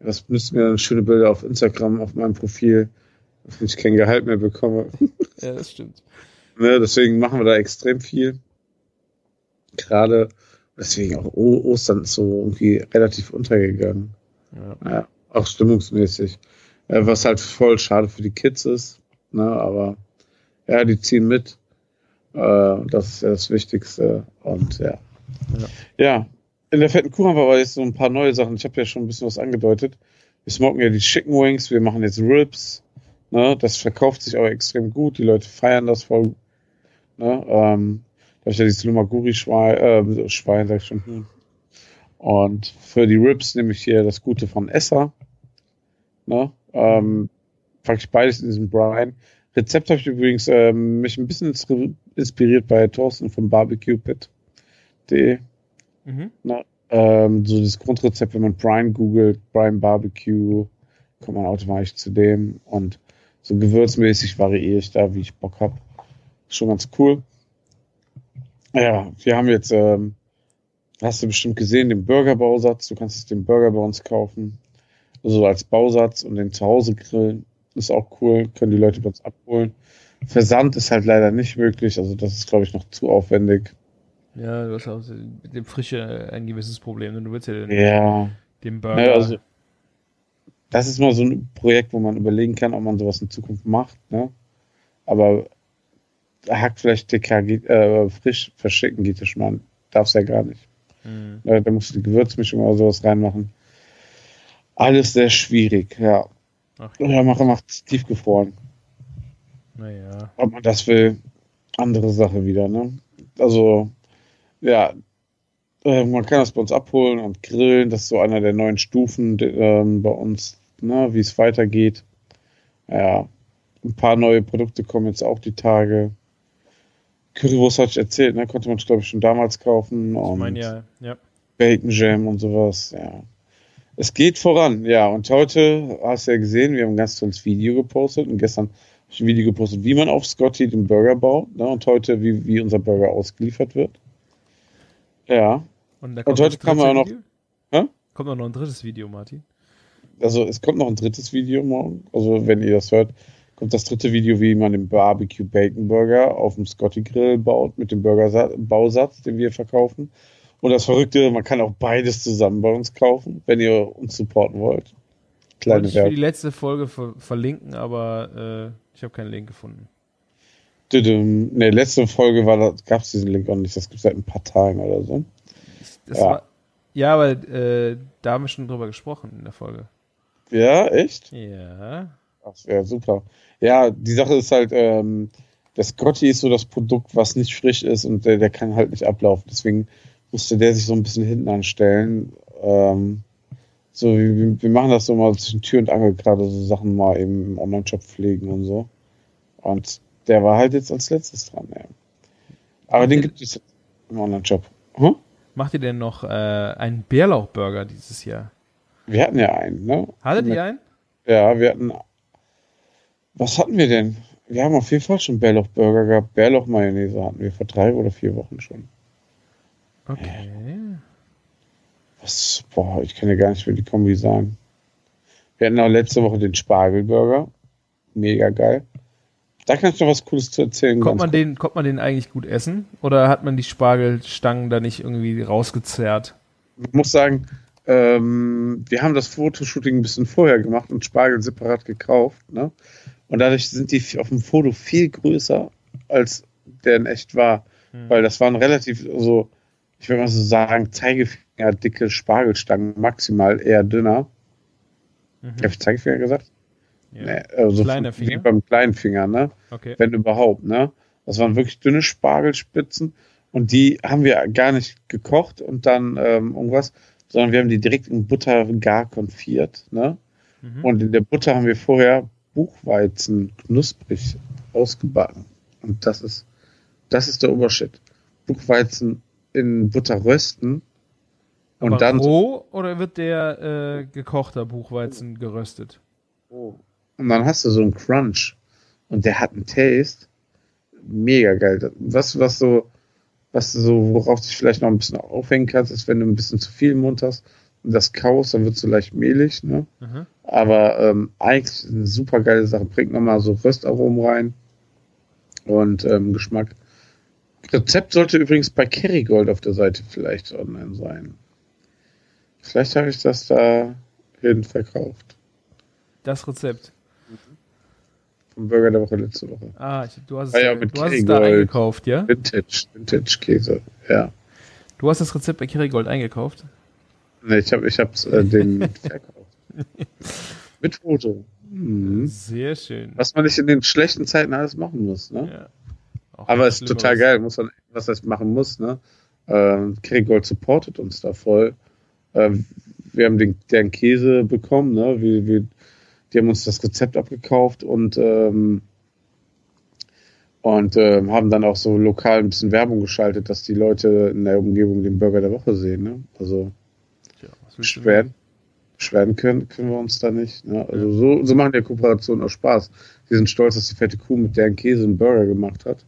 das müssten mir dann schöne Bilder auf Instagram, auf meinem Profil, wenn ich kein Gehalt mehr bekomme. Ja, das stimmt. Ne, deswegen machen wir da extrem viel. Gerade deswegen auch Ostern ist so irgendwie relativ untergegangen. Ja. ja auch stimmungsmäßig. Äh, was halt voll schade für die Kids ist. Ne, aber ja, die ziehen mit. Äh, das ist ja das Wichtigste. Und ja. ja. Ja, in der fetten Kuh haben wir aber jetzt so ein paar neue Sachen. Ich habe ja schon ein bisschen was angedeutet. Wir smoken ja die Chicken Wings, wir machen jetzt Ribs. Ne, das verkauft sich aber extrem gut. Die Leute feiern das voll. Ne, ähm, da habe ich ja dieses Lumaguri-Schwein, äh, Schwein, sag ich schon. Hm. Und für die Ribs nehme ich hier das Gute von Esser. Ne? Ähm, praktisch beides in diesem Brine. Rezept habe ich übrigens ähm, mich ein bisschen inspiriert bei Thorsten vom BarbecuePit.de. Mhm. Ne? Ähm, so das Grundrezept, wenn man Brine googelt, Brine Barbecue, kommt man automatisch zu dem. Und so gewürzmäßig variiere ich da, wie ich Bock habe. Schon ganz cool. Ja, wir haben jetzt ähm, Hast du bestimmt gesehen, den Burgerbausatz. Du kannst den Burger bei uns kaufen. Also als Bausatz und den zu Hause grillen. Ist auch cool. Können die Leute bei uns abholen. Versand ist halt leider nicht möglich. Also das ist, glaube ich, noch zu aufwendig. Ja, du hast auch mit dem Frische ein gewisses Problem. Du willst ja den, ja. den Burger. Ja, also, das ist mal so ein Projekt, wo man überlegen kann, ob man sowas in Zukunft macht. Ne? Aber Hackfleisch-TK äh, frisch verschicken geht ja schon mal. Darf es ja gar nicht. Mhm. Da, da musst du die Gewürzmischung oder sowas reinmachen. Alles sehr schwierig, ja. Ach, ja, mache macht tiefgefroren. Naja. Ob man das will, andere Sache wieder, ne? Also, ja, äh, man kann das bei uns abholen und grillen. Das ist so einer der neuen Stufen äh, bei uns, ne, wie es weitergeht. Ja, ein paar neue Produkte kommen jetzt auch die Tage. Currywurst hatte ich erzählt, ne? Konnte man, glaube ich, schon damals kaufen. Ich meine, ja, ja. Bacon Jam und sowas, ja. Es geht voran, ja. Und heute hast du ja gesehen, wir haben ein ganz tolles Video gepostet und gestern habe ich ein Video gepostet, wie man auf Scotty den Burger baut, ne? Und heute, wie, wie unser Burger ausgeliefert wird. Ja. Und, und heute kann man auch noch. Hä? Kommt auch noch ein drittes Video, Martin. Also es kommt noch ein drittes Video morgen. Also wenn ihr das hört, kommt das dritte Video, wie man den Barbecue Bacon Burger auf dem Scotty Grill baut mit dem Burger Bausatz, den wir verkaufen. Und das Verrückte, man kann auch beides zusammen bei uns kaufen, wenn ihr uns supporten wollt. Kleine Wollte ich für die letzte Folge ver verlinken, aber äh, ich habe keinen Link gefunden. In der letzten Folge gab es diesen Link auch nicht. Das gibt es seit ein paar Tagen oder so. Das ja. War, ja, aber äh, da haben wir schon drüber gesprochen in der Folge. Ja, echt? Ja. Ach, ja, super. Ja, die Sache ist halt, ähm, das Scotty ist so das Produkt, was nicht frisch ist und der, der kann halt nicht ablaufen. Deswegen musste der sich so ein bisschen hinten anstellen. Ähm, So, wir, wir machen das so mal zwischen Tür und Angel gerade, so Sachen mal eben im Online-Shop pflegen und so. Und der war halt jetzt als letztes dran, ja. Aber den gibt es im Online-Shop. Hm? Macht ihr denn noch äh, einen Bärlauchburger dieses Jahr? Wir hatten ja einen, ne? Hattet ihr einen? Ja, wir hatten. Was hatten wir denn? Wir haben auf jeden Fall schon Bärlauchburger gehabt. Bärlauch-Mayonnaise hatten wir vor drei oder vier Wochen schon. Okay. Was? Boah, ich kann ja gar nicht mehr die Kombi sagen. Wir hatten auch letzte Woche den Spargelburger. Mega geil. Da kann ich noch was Cooles zu erzählen. Kommt man, den, kommt man den eigentlich gut essen? Oder hat man die Spargelstangen da nicht irgendwie rausgezerrt? Ich muss sagen, ähm, wir haben das Fotoshooting ein bisschen vorher gemacht und Spargel separat gekauft. Ne? Und dadurch sind die auf dem Foto viel größer, als der in echt war. Hm. Weil das waren relativ so, ich würde mal so sagen, Zeigefinger dicke Spargelstangen, maximal eher dünner. Mhm. Habe ich Zeigefinger gesagt? Ja. Nee, also Kleiner wie Finger? beim kleinen Finger, ne? Okay. wenn überhaupt, ne? Das waren wirklich dünne Spargelspitzen und die haben wir gar nicht gekocht und dann ähm, irgendwas, sondern wir haben die direkt in Butter gar konfiert, ne? Mhm. Und in der Butter haben wir vorher Buchweizen knusprig ausgebacken. Und das ist, das ist der Obershit. Buchweizen in Butter rösten und Aber dann roh oder wird der äh, gekochter Buchweizen geröstet? Und dann hast du so einen Crunch. Und der hat einen Taste. Mega geil. Was, was so, was du so, worauf du dich vielleicht noch ein bisschen aufhängen kannst, ist, wenn du ein bisschen zu viel im Mund hast und das kaust, dann wird es so leicht mehlig, ne? Mhm. Aber ähm, eigentlich eine super geile Sache. Bringt nochmal so Röstaromen rein und ähm, Geschmack. Rezept sollte übrigens bei Kerrygold auf der Seite vielleicht online sein. Vielleicht habe ich das da hin verkauft. Das Rezept. Vom Burger der Woche letzte Woche. Ah, ich, du hast es, Ah ja, mit du hast es da eingekauft, ja? Vintage, Vintage-Käse, ja. Du hast das Rezept bei Kerrygold eingekauft? Ne, ich habe ich hab's, äh, den verkauft. Mit Foto. Mhm. Sehr schön. Was man nicht in den schlechten Zeiten alles machen muss, ne? Ja. Aber es ist total geil, muss man, was das machen muss, ne? Ähm, Kerrygold supportet uns da voll. Ähm, wir haben den, deren Käse bekommen, ne? Wir, wir, die haben uns das Rezept abgekauft und, ähm, und ähm, haben dann auch so lokal ein bisschen Werbung geschaltet, dass die Leute in der Umgebung den Burger der Woche sehen, ne? Also was willst du beschweren, können, können wir uns da nicht. Ne? Also so, so machen die Kooperationen auch Spaß. Die sind stolz, dass die fette Kuh mit deren Käse einen Burger gemacht hat.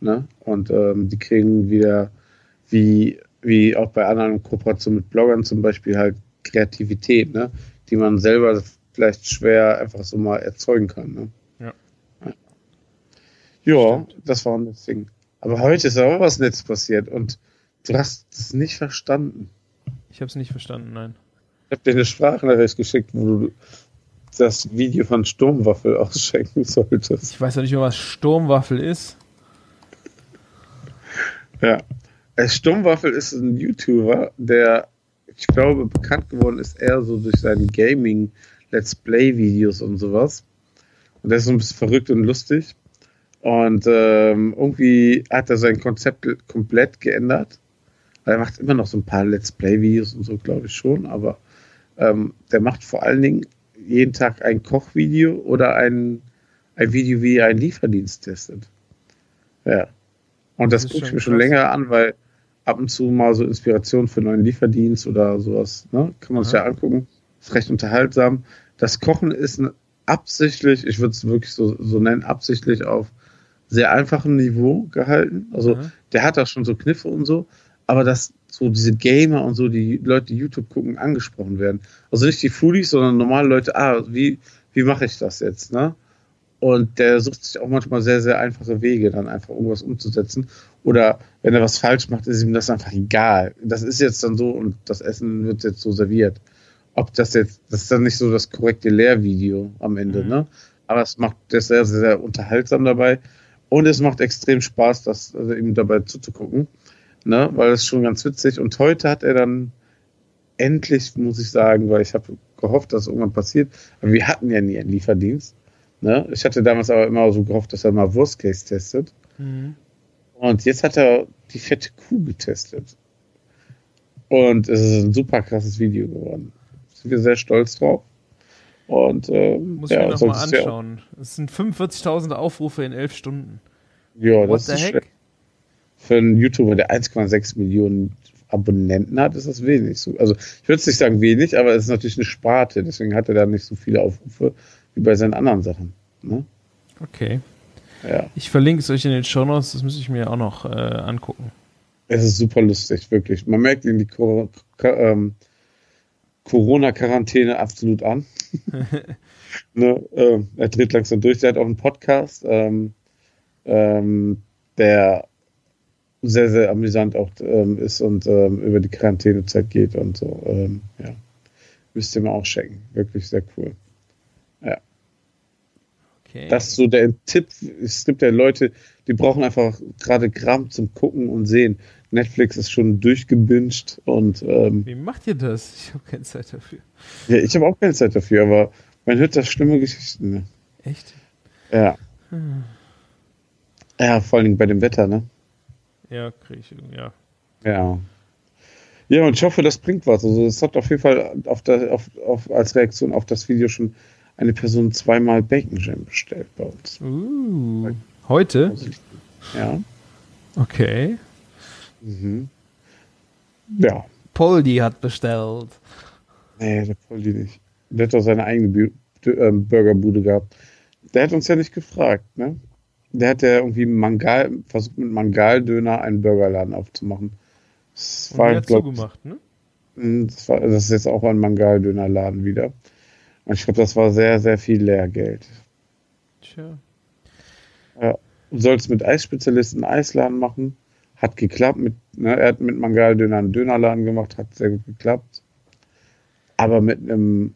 Ne? Und ähm, die kriegen wieder, wie, wie auch bei anderen Kooperationen mit Bloggern zum Beispiel, halt Kreativität, ne? die man selber vielleicht schwer einfach so mal erzeugen kann. Ne? Ja. Ja, Stimmt. das war ein Ding. Aber heute ist auch was Nettes passiert und du hast es nicht verstanden. Ich habe es nicht verstanden, nein. Ich habe dir eine Sprachnachricht geschickt, wo du das Video von Sturmwaffel ausschenken solltest. Ich weiß ja nicht mehr, was Sturmwaffel ist. Ja. Äh, Sturmwaffel ist ein YouTuber, der, ich glaube, bekannt geworden ist eher so durch seine Gaming-Let's Play-Videos und sowas. Und der ist so ein bisschen verrückt und lustig. Und ähm, irgendwie hat er sein Konzept komplett geändert. Er macht immer noch so ein paar Let's Play-Videos und so, glaube ich schon, aber ähm, der macht vor allen Dingen jeden Tag ein Kochvideo oder ein, ein Video, wie er einen Lieferdienst testet. Ja. Und das, Das gucke ich mir schon krass. länger an, weil ab und zu mal so Inspiration für einen neuen Lieferdienst oder sowas, ne? Kann man sich Aha. ja angucken. Ist recht unterhaltsam. Das Kochen ist absichtlich, ich würde es wirklich so, so nennen, absichtlich auf sehr einfachem Niveau gehalten. Also Mhm. der hat auch schon so Kniffe und so, aber dass so diese Gamer und so, die Leute, die YouTube gucken, angesprochen werden. Also nicht die Foodies, sondern normale Leute, ah, wie, wie mache ich das jetzt, ne? Und der sucht sich auch manchmal sehr, sehr einfache Wege, dann einfach irgendwas umzusetzen. Oder wenn er was falsch macht, ist ihm das einfach egal. Das ist jetzt dann so und das Essen wird jetzt so serviert. Ob das jetzt, das ist dann nicht so das korrekte Lehrvideo am Ende, Mhm. ne? Aber es macht, der ist sehr, sehr, sehr unterhaltsam dabei. Und es macht extrem Spaß, das, also ihm dabei zuzugucken, ne? Weil es schon ganz witzig. Und heute hat er dann endlich, muss ich sagen, weil ich habe gehofft, dass irgendwann passiert. Aber wir hatten ja nie einen Lieferdienst. Ne? Ich hatte damals aber immer so gehofft, dass er mal Wurstcase testet. Mhm. Und jetzt hat er die fette Kuh getestet. Und es ist ein super krasses Video geworden. Sind wir sehr stolz drauf. Und äh, Muss ja, ich mir nochmal anschauen. Es sind 45.000 Aufrufe in elf Stunden. Ja, What das the ist heck? schlecht. Für einen YouTuber, der 1,6 Millionen Abonnenten hat, ist das wenig. So- Also ich würde es nicht sagen wenig, aber es ist natürlich eine Sparte, deswegen hat er da nicht so viele Aufrufe wie bei seinen anderen Sachen. Ne? Okay. Ja, Ich verlinke es euch in den Show Notes, das müsste ich mir auch noch äh, angucken. es ist super lustig, wirklich. Man merkt ihm die Cor- ähm, Corona-Quarantäne absolut an. ne? ähm, er dreht langsam durch. Der hat auch einen Podcast, ähm, ähm, der sehr, sehr amüsant auch ähm, ist und ähm, über die Quarantänezeit geht und so. Ähm, ja. Müsst ihr mal auch checken. Wirklich sehr cool. Okay. Das ist so der Tipp. Es gibt ja Leute, die brauchen einfach gerade Kram zum Gucken und Sehen. Netflix ist schon durchgebinged und ähm, Wie macht ihr das? Ich habe keine Zeit dafür. ja, ich habe auch keine Zeit dafür, aber man hört da schlimme Geschichten. Ne? Echt? Ja. Ja, vor allen Dingen bei dem Wetter, ne? Ja, kriege ich. Ja. Ja. Ja, und ich hoffe, das bringt was. Also es hat auf jeden Fall auf der, auf, auf, als Reaktion auf das Video schon eine Person zweimal Bacon Jam bestellt bei uns. Uh, heute? Ja. Okay. Mhm. Ja. Poldi hat bestellt. Nee, der Poldi nicht. Der hat doch seine eigene ähm, Burgerbude gehabt. Der hat uns ja nicht gefragt, ne? Der hat ja irgendwie Mangal, versucht mit Mangaldöner einen Burgerladen aufzumachen. Das Und war, hat glaub, zugemacht, ne? Mm, Das, war, das ist jetzt auch ein Mangaldönerladen wieder. Und ich glaube, das war sehr, sehr viel Lehrgeld. Tja. Du sollst mit Eisspezialisten einen Eisladen machen. Hat geklappt. Mit, ne, er hat mit Mangaldöner einen Dönerladen gemacht. Hat sehr gut geklappt. Aber mit einem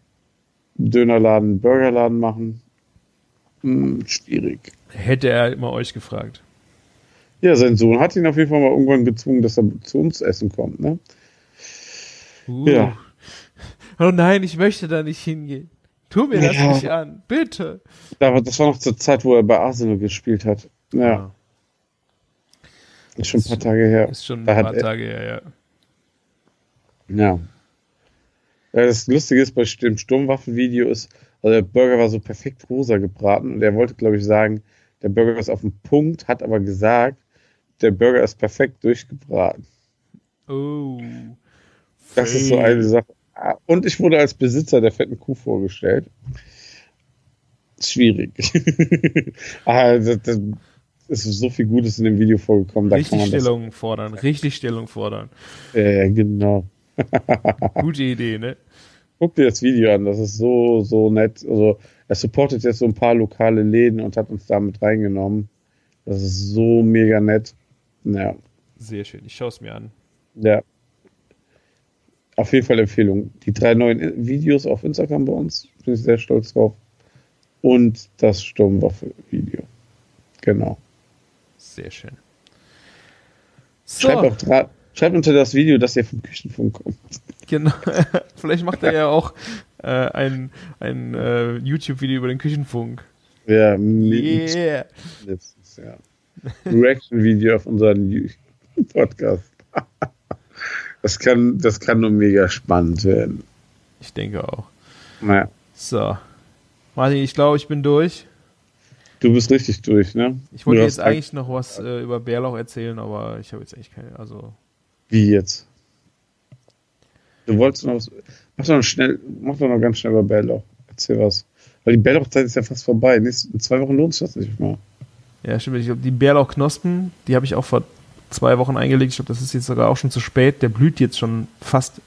Dönerladen einen Burgerladen machen, mm, schwierig. Hätte er immer euch gefragt. Ja, sein Sohn hat ihn auf jeden Fall mal irgendwann gezwungen, dass er zu uns essen kommt. Ne? Uh. Ja. Oh nein, ich möchte da nicht hingehen. Tu mir das Ja. nicht an. Bitte. Das war noch zur Zeit, wo er bei Arsenal gespielt hat. Ja, ist schon ein paar Tage her. Ist schon ein Da paar Tage her, ja. Ja. ja. Das Lustige ist, bei dem Sturmwaffenvideo ist, also der Burger war so perfekt rosa gebraten und er wollte, glaube ich, sagen, der Burger ist auf dem Punkt, hat aber gesagt, der Burger ist perfekt durchgebraten. Oh. Das ist so eine Sache. Ah, Und ich wurde als Besitzer der fetten Kuh vorgestellt. Schwierig. ah, das, das ist so viel Gutes in dem Video vorgekommen. Da Richtig Stellung fordern. Richtig Stellung fordern. äh, genau. Gute Idee, ne? Guck dir das Video an, das ist so, so nett. Also, er supportet jetzt so ein paar lokale Läden und hat uns da mit reingenommen. Das ist so mega nett. Ja, Sehr schön. Ich schaue es mir an. ja. Auf jeden Fall Empfehlung. Die drei neuen Videos auf Instagram bei uns, bin ich sehr stolz drauf. Und das Sturmwaffe-Video. Genau. Sehr schön. Schreibt, So, auch dra- schreibt unter das Video, dass ihr vom Küchenfunk kommt. genau. Vielleicht macht er ja auch äh, ein, ein äh, YouTube-Video über den Küchenfunk. Ja, Yeah. mindestens, ja. Reaction-Video auf unseren Podcast. Das kann, das kann nur mega spannend werden. Ich denke auch. Naja, So. Martin, ich glaube, ich bin durch. du bist richtig durch, ne? Ich wollte jetzt eigentlich noch was äh, über Bärlauch erzählen, aber ich habe jetzt eigentlich keine. Also, Wie jetzt? Du wolltest noch was. Mach doch noch schnell, mach doch noch ganz schnell über Bärlauch. Erzähl was. Weil die Bärlauchzeit ist ja fast vorbei. In zwei Wochen lohnt sich das nicht mehr. ja, stimmt. Ich glaube, die Bärlauchknospen, die habe ich auch vor zwei Wochen eingelegt. Ich glaube, das ist jetzt sogar auch schon zu spät. Der blüht jetzt schon fast.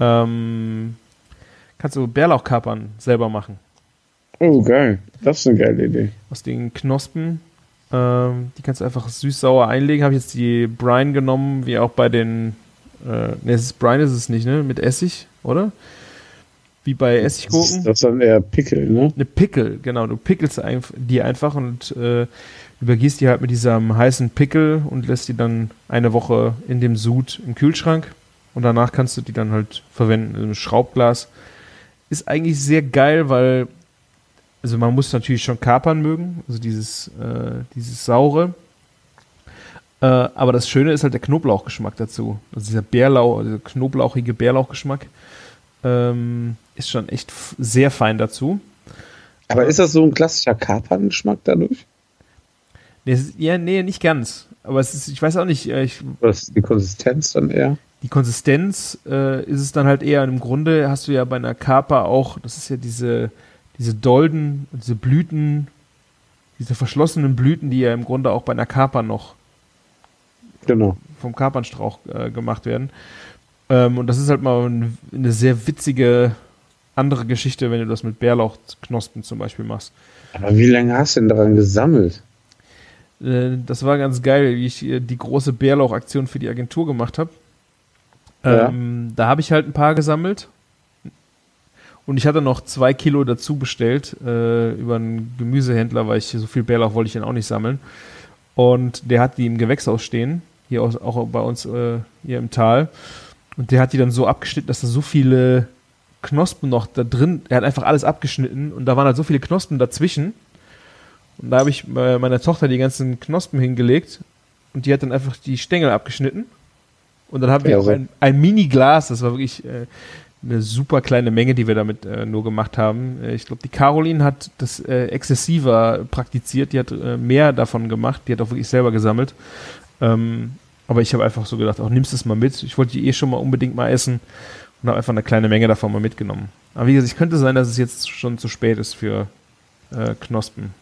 Ähm, kannst du Bärlauchkapern selber machen. Oh, geil. Das ist eine geile Idee. Aus den Knospen. Ähm, die kannst du einfach süß-sauer einlegen. Habe ich jetzt die Brine genommen, wie auch bei den. Äh, ne, es ist Brine ist es nicht, ne? Mit Essig, oder? Wie bei Essiggurken. das ist dann eher Pickel, ne? Eine Pickel, genau. Du pickelst die einfach und äh, übergießt die halt mit diesem heißen Pickel und lässt die dann eine Woche in dem Sud im Kühlschrank. Und danach kannst du die dann halt verwenden im Schraubglas. Ist eigentlich sehr geil, weil, also man muss natürlich schon Kapern mögen, also dieses, äh, dieses saure. Äh, aber das Schöne ist halt der Knoblauchgeschmack dazu. Also dieser Bärlauch, dieser knoblauchige Bärlauchgeschmack. Ähm, ist schon echt sehr fein dazu. Aber ist das so ein klassischer Kaperngeschmack dadurch? Nee, ist, ja, nee, nicht ganz. Aber es ist, ich weiß auch nicht, äh, ich, Oder ist die Konsistenz dann eher? die Konsistenz äh, ist es dann halt eher im Grunde hast du ja bei einer Kapa auch, das ist ja diese, diese Dolden, diese Blüten, diese verschlossenen Blüten, die ja im Grunde auch bei einer Kapa noch Genau. vom Kapernstrauch äh, gemacht werden. Ähm, und das ist halt mal ein, eine sehr witzige andere Geschichte, wenn du das mit Bärlauchknospen zum Beispiel machst. Aber wie lange hast du denn daran gesammelt? Äh, das war ganz geil, wie ich äh, die große Bärlauchaktion für die Agentur gemacht habe. Ja. Ähm, Da habe ich halt ein paar gesammelt. Und ich hatte noch zwei Kilo dazu bestellt äh, über einen Gemüsehändler, weil ich so viel Bärlauch wollte ich dann auch nicht sammeln. Und der hat die im Gewächshaus stehen, hier aus, auch bei uns äh, hier im Tal. Und der hat die dann so abgeschnitten, dass da so viele Knospen noch da drin, er hat einfach alles abgeschnitten und da waren halt so viele Knospen dazwischen. Und da habe ich äh, meiner Tochter die ganzen Knospen hingelegt und die hat dann einfach die Stängel abgeschnitten. Und dann haben wir Ja, auch ein, ein Mini-Glas, das war wirklich äh, eine super kleine Menge, die wir damit äh, nur gemacht haben. Äh, ich glaube, die Caroline hat das äh, exzessiver praktiziert, die hat äh, mehr davon gemacht, die hat auch wirklich selber gesammelt. Ähm, aber ich habe einfach so gedacht, auch nimmst es mal mit. Ich wollte die eh schon mal unbedingt mal essen und habe einfach eine kleine Menge davon mal mitgenommen. Aber wie gesagt, es könnte sein, dass es jetzt schon zu spät ist für äh, Knospen.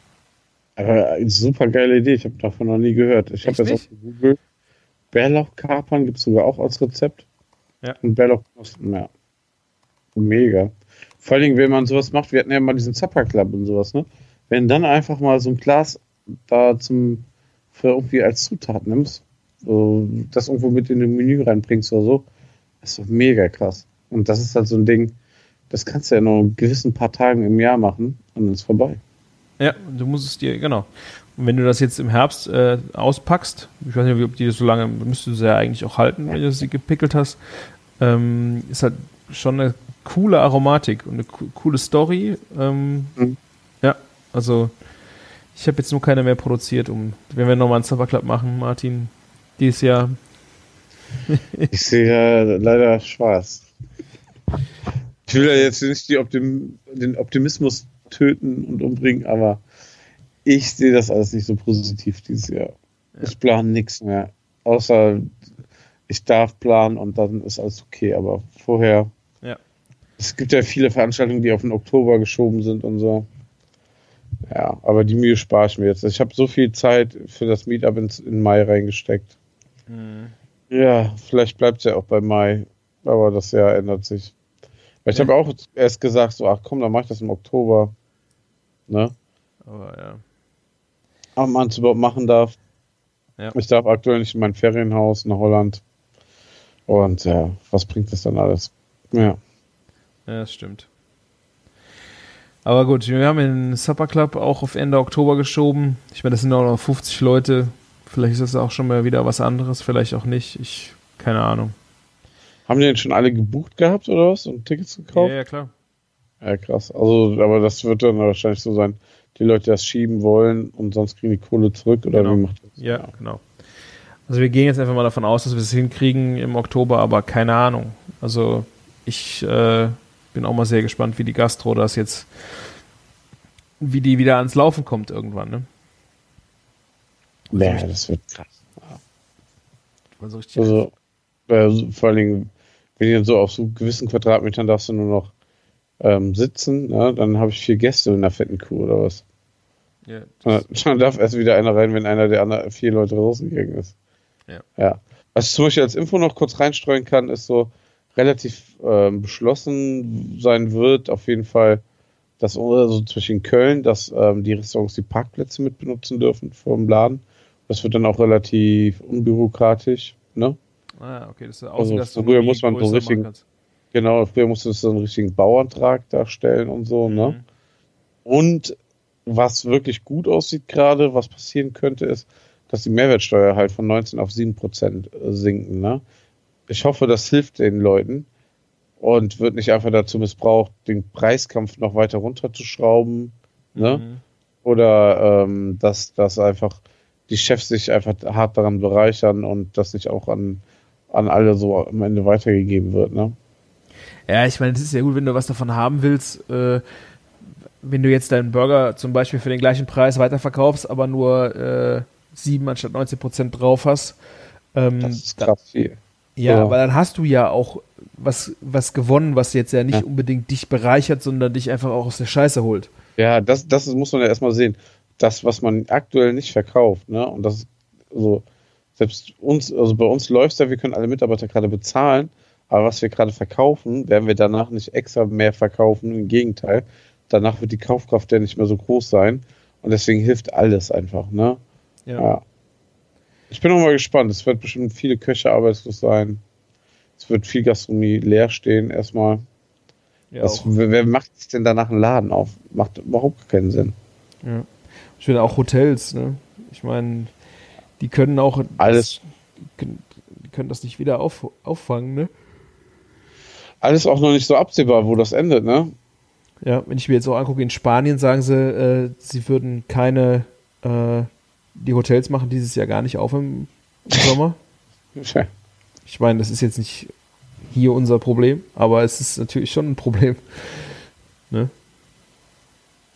Aber eine super geile Idee. Ich habe davon noch nie gehört. Ich habe jetzt auf Google Bärlauchkapern gibt es sogar auch als Rezept. Ja. Und Bärlauchknospen, ja. Mega. Vor allen Dingen, wenn man sowas macht, wir hatten ja mal diesen Zapper Club und sowas, ne? Wenn dann einfach mal so ein Glas da zum für irgendwie als Zutat nimmst, so, das irgendwo mit in den Menü reinbringst oder so, ist doch mega krass. Und das ist halt so ein Ding, das kannst du ja nur in gewissen paar Tagen im Jahr machen und dann ist vorbei. Ja, du musst es dir, genau. Und wenn du das jetzt im Herbst äh, auspackst, ich weiß nicht, ob die das so lange, müsstest du sie ja eigentlich auch halten, wenn du sie gepickelt hast, ähm, ist halt schon eine coole Aromatik und eine co- coole Story. Ähm, Mhm. Ja, also ich habe jetzt nur keine mehr produziert, um, wenn wir nochmal einen Supper Club machen, Martin, dieses Jahr. Ich sehe ja leider schwarz. Ich will ja jetzt nicht die Optim den Optimismus töten und umbringen, aber ich sehe das alles nicht so positiv dieses Jahr. Ich plane nichts mehr. Außer ich darf planen und dann ist alles okay. Aber vorher. Es gibt ja viele Veranstaltungen, die auf den Oktober geschoben sind und so. Ja, aber die Mühe spare ich mir jetzt. Ich habe so viel Zeit für das Meetup ins, in Mai reingesteckt. Ja, vielleicht bleibt es ja auch bei Mai, aber das Jahr ändert sich. Weil ich Ja. habe auch erst gesagt, so, ach komm, dann mach ich das im Oktober. Ne? Aber ja. Ob man es überhaupt machen darf. Ja. Ich darf aktuell nicht in mein Ferienhaus nach Holland. Und ja, was bringt das dann alles? Ja. Ja, das stimmt. Aber gut, wir haben den Supper Club auch auf Ende Oktober geschoben. Ich meine, das sind auch noch 50 Leute. Vielleicht ist das auch schon mal wieder was anderes, vielleicht auch nicht. Ich, keine Ahnung. Haben die denn schon alle gebucht gehabt oder was? Und Tickets gekauft? ja, klar. Ja, krass. Also, aber das wird dann wahrscheinlich so sein, die Leute das schieben wollen und sonst kriegen die Kohle zurück oder Genau. wie macht das? Ja, genau. Also wir gehen jetzt einfach mal davon aus, dass wir es hinkriegen im Oktober, aber keine Ahnung. Also ich äh, bin auch mal sehr gespannt, wie die Gastro das jetzt, wie die wieder ans Laufen kommt irgendwann. Ne? Ja, das wird krass. Also richtig Also, äh, vor allen Dingen, wenn ihr so auf so gewissen Quadratmetern darfst du nur noch ähm, sitzen, ne? dann habe ich vier Gäste in einer fetten Kuh oder was. ja, Dann, dann darf erst wieder einer rein, wenn einer der anderen vier Leute rausgegangen ist. Ja. ja. Was ich zum Beispiel als Info noch kurz reinstreuen kann, ist so relativ ähm, beschlossen sein wird, auf jeden Fall, dass also zwischen Köln, dass ähm, die Restaurants die Parkplätze mit benutzen dürfen vor dem Laden. Das wird dann auch relativ unbürokratisch, ne? Ah, okay, das ist Also Außengastronomie früher muss man so größer richtig- machen kannst. Genau, früher musste es so einen richtigen Bauantrag darstellen und so, ne? Mhm. Und was wirklich gut aussieht gerade, was passieren könnte, ist, dass die Mehrwertsteuer halt von 19 auf 7 Prozent sinken. Ne? Ich hoffe, das hilft den Leuten und wird nicht einfach dazu missbraucht, den Preiskampf noch weiter runterzuschrauben. Ne? Mhm. Oder ähm, dass, dass einfach die Chefs sich einfach hart daran bereichern und das nicht auch an, an alle so am Ende weitergegeben wird. Ne? Ja, ich meine, es ist ja gut, wenn du was davon haben willst. Äh, wenn du jetzt deinen Burger zum Beispiel für den gleichen Preis weiterverkaufst, aber nur äh, 7 anstatt 19 Prozent drauf hast. Ähm, Das ist krass viel. Ja, Ja. aber dann hast du ja auch was, was gewonnen, was jetzt ja nicht Ja. unbedingt dich bereichert, sondern dich einfach auch aus der Scheiße holt. Ja, das, das muss man ja erstmal sehen. Das, was man aktuell nicht verkauft, ne? Und das ist so, selbst uns, also bei uns läuft ja, wir können alle Mitarbeiter gerade bezahlen, aber was wir gerade verkaufen, werden wir danach nicht extra mehr verkaufen. Im Gegenteil, danach wird die Kaufkraft ja nicht mehr so groß sein. Und deswegen hilft alles einfach, ne? Ja. Ich bin auch mal gespannt. Es wird bestimmt viele Köche arbeitslos sein. Es wird viel Gastronomie leer stehen erstmal. Ja, Was, wer, macht sich denn danach einen Laden auf? Macht überhaupt keinen Sinn. Ja. Ich finde auch Hotels, ne? Ich meine, die können auch Alles. die können das nicht wieder auf, auffangen, ne? Alles auch noch nicht so absehbar, wo das endet, ne? Ja, wenn ich mir jetzt auch angucke, in Spanien sagen sie, äh, sie würden keine, äh, die Hotels machen dieses Jahr gar nicht auf im Sommer. Ich meine, das ist jetzt nicht hier unser Problem, aber es ist natürlich schon ein Problem. Ne?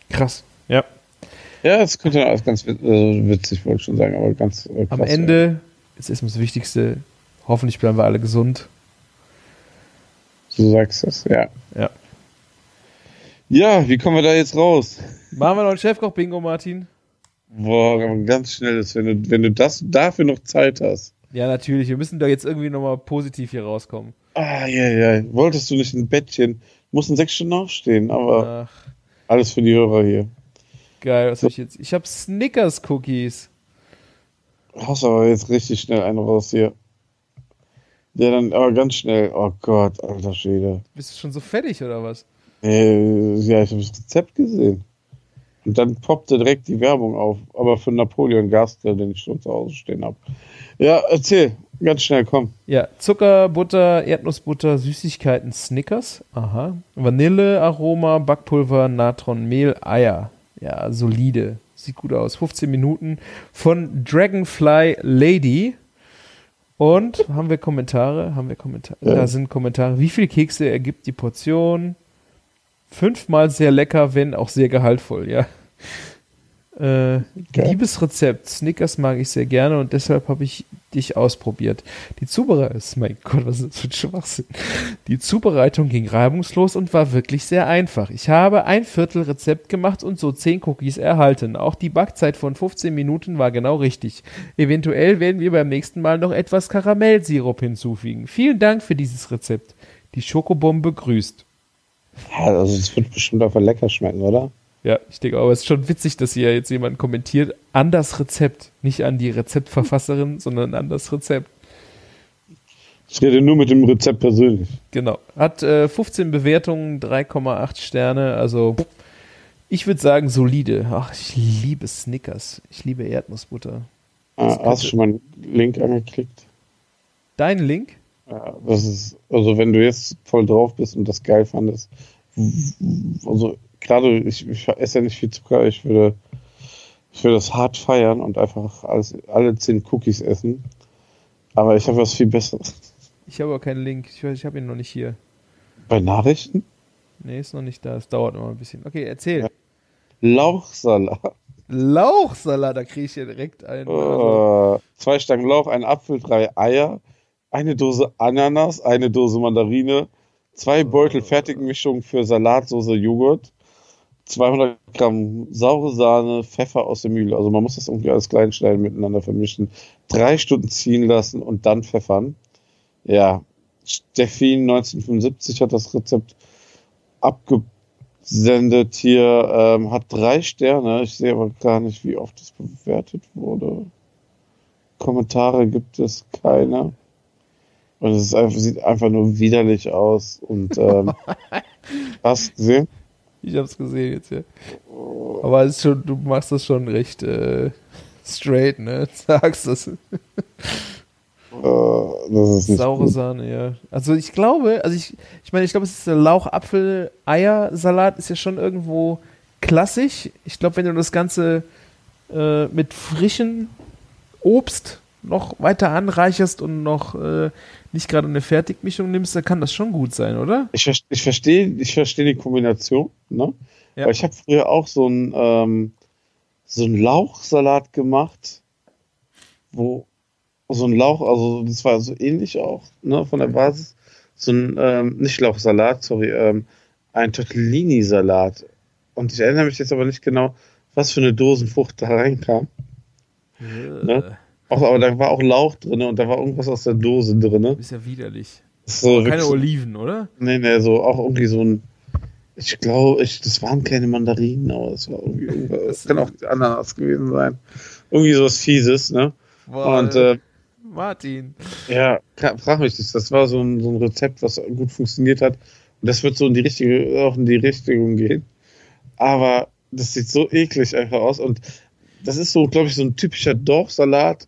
Krass. Ja. Ja, das könnte alles ganz also witzig, wollte ich schon sagen, aber ganz äh, krass. Am Ende ist erstmal das Wichtigste, hoffentlich bleiben wir alle gesund. Ja. Du sagst das, ja. Ja. Ja, wie kommen wir da jetzt raus? Machen wir noch ein Chefkoch-Bingo, Martin? Boah, ganz schnell ist, wenn du, wenn du das dafür noch Zeit hast. Ja, natürlich. Wir müssen da jetzt irgendwie nochmal positiv hier rauskommen. Ah, ja, ja. Wolltest du nicht ein Bettchen? Mussten sechs Stunden aufstehen, aber Ach, alles für die Hörer hier. geil. Was hab ich jetzt? Ich habe Snickers-Cookies. Hast aber jetzt richtig schnell einen raus hier. Ja, dann aber ganz schnell. Oh Gott, alter Schwede. Bist du schon so fertig oder was? Äh, ja, ich habe das Rezept gesehen. Und dann poppte direkt die Werbung auf. Aber für Napoleon Gastel, den ich schon zu Hause stehen habe. Ja, erzähl. Ganz schnell, komm. Ja, Zucker, Butter, Erdnussbutter, Süßigkeiten, Snickers. Aha. Vanille, Aroma, Backpulver, Natron, Mehl, Eier. Ja, solide. Sieht gut aus. 15 Minuten von Dragonfly Lady. Und haben wir Kommentare? Haben wir Kommentare? Ja. Da sind Kommentare. Wie viele Kekse ergibt die Portion? Fünfmal sehr lecker, wenn auch sehr gehaltvoll, ja. Äh, liebes Rezept. Snickers mag ich sehr gerne und deshalb habe ich dich ausprobiert. Die Zubereitung, mein Gott, was ist das für ein Schwachsinn? Die Zubereitung ging reibungslos und war wirklich sehr einfach. Ich habe ein Viertel Rezept gemacht und so 10 Cookies erhalten. Auch die Backzeit von 15 Minuten war genau richtig. Eventuell werden wir beim nächsten Mal noch etwas Karamellsirup hinzufügen. Vielen Dank für dieses Rezept. Die Schokobombe grüßt. Ja, also es wird bestimmt einfach lecker schmecken, oder? Ja, ich denke, aber es ist schon witzig, dass hier jetzt jemand kommentiert an das Rezept. Nicht an die Rezeptverfasserin, sondern an das Rezept. Ich rede nur mit dem Rezept persönlich. Genau. Hat äh, 15 Bewertungen, 3,8 Sterne. Also, ich würde sagen, solide. Ach, ich liebe Snickers. Ich liebe Erdnussbutter. Ah, hast du schon mal einen Link angeklickt? Dein Link? Ja, das ist, also wenn du jetzt voll drauf bist und das geil fandest, also gerade ich, ich esse ja nicht viel Zucker, ich würde, ich würde das hart feiern und einfach alles, alle zehn Cookies essen. Aber ich habe was viel Besseres. Ich habe aber keinen Link. Ich, weiß, ich habe ihn noch nicht hier. Bei Nachrichten? Nee, ist noch nicht da. Es dauert noch ein bisschen. Okay, erzähl. Ja. Lauchsalat. Lauchsalat, da kriege ich ja direkt einen. Also, Äh, zwei Stangen Lauch, ein Apfel, drei Eier, eine Dose Ananas, eine Dose Mandarine, zwei Beutel Fertigmischung für Salatsoße Joghurt, 200 Gramm saure Sahne, Pfeffer aus der Mühle. Also man muss das irgendwie alles klein schneiden, miteinander vermischen, drei Stunden ziehen lassen und dann pfeffern. Ja, Steffi 1975 hat das Rezept abgesendet hier, ähm, hat drei Sterne. Ich sehe aber gar nicht, wie oft es bewertet wurde. Kommentare gibt es keine. Und es einfach, sieht einfach nur widerlich aus. Und ähm, hast du gesehen? ich habe es gesehen jetzt, ja. Aber es ist schon, du machst das schon recht äh, straight, ne? Sagst das. Äh, das ist nicht Saure gut. Sahne, ja. Also ich glaube, also ich, ich meine, ich glaube, es ist der Lauch-Apfel-Eier-Salat ist ja schon irgendwo klassisch. Ich glaube, wenn du das Ganze äh, mit frischem Obst noch weiter anreicherst und noch äh, nicht gerade eine Fertigmischung nimmst, dann kann das schon gut sein, oder? Ich, ich verstehe ich verstehe die Kombination, ne? Ja. Aber ich habe früher auch so einen ähm, so einen Lauchsalat gemacht, wo so ein Lauch, also das war so ähnlich auch, ne, von der Basis. So ein, ähm, nicht Lauchsalat, sorry, ähm, ein Tortellini-Salat. Und ich erinnere mich jetzt aber nicht genau, was für eine Dosenfrucht da reinkam. Ne? Auch, aber da war auch Lauch drin und da war irgendwas aus der Dose drin. Ist ja widerlich. So, Keine Oliven, oder? Nee, nee, so auch irgendwie so ein. Ich glaube, ich, das waren keine Mandarinen, aber es war irgendwie. irgendwas- Das- Das kann auch Ananas gewesen sein. Irgendwie sowas Fieses, ne? Boah, Und äh, Martin. ja, frag mich nicht. Das war so ein, so ein Rezept, was gut funktioniert hat. Und das wird so in die richtige, auch in die Richtung gehen. Aber das sieht so eklig einfach aus. Und das ist so, glaube ich, so ein typischer Dorfsalat,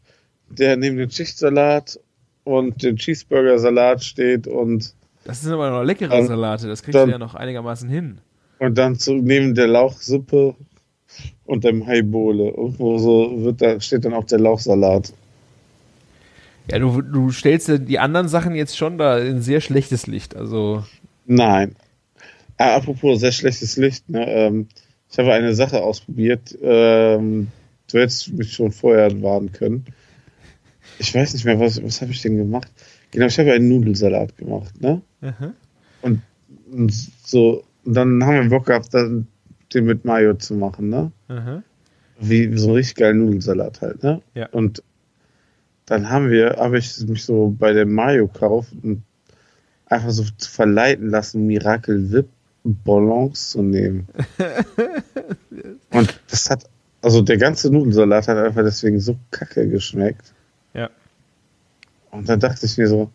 der neben dem Schichtsalat und dem Cheeseburger-Salat steht und Das sind aber noch leckere Dann- Salate, das kriegst dann- du ja noch einigermaßen hin. Und dann zu, neben der Lauchsuppe und dem Haibole. Irgendwo so wird da, steht dann auch der Lauchsalat. Ja, du, du stellst ja die anderen Sachen jetzt schon da in sehr schlechtes Licht. Also, Nein. Ah, apropos sehr schlechtes Licht, ne? ähm, ich habe eine Sache ausprobiert. Ähm, du hättest mich schon vorher warnen können. Ich weiß nicht mehr, was, was habe ich denn gemacht? Genau, ich habe einen Nudelsalat gemacht, ne? Und so, und dann haben wir Bock gehabt, dann den mit Mayo zu machen, ne? aha. wie so einen richtig geilen Nudelsalat halt, ne? Ja. Und dann haben wir, habe ich mich so bei dem Mayo-Kauf und einfach so zu verleiten lassen, Miracle Whip Ballons zu nehmen. und das hat, also der ganze Nudelsalat hat einfach deswegen so kacke geschmeckt. Und dann dachte ich mir so,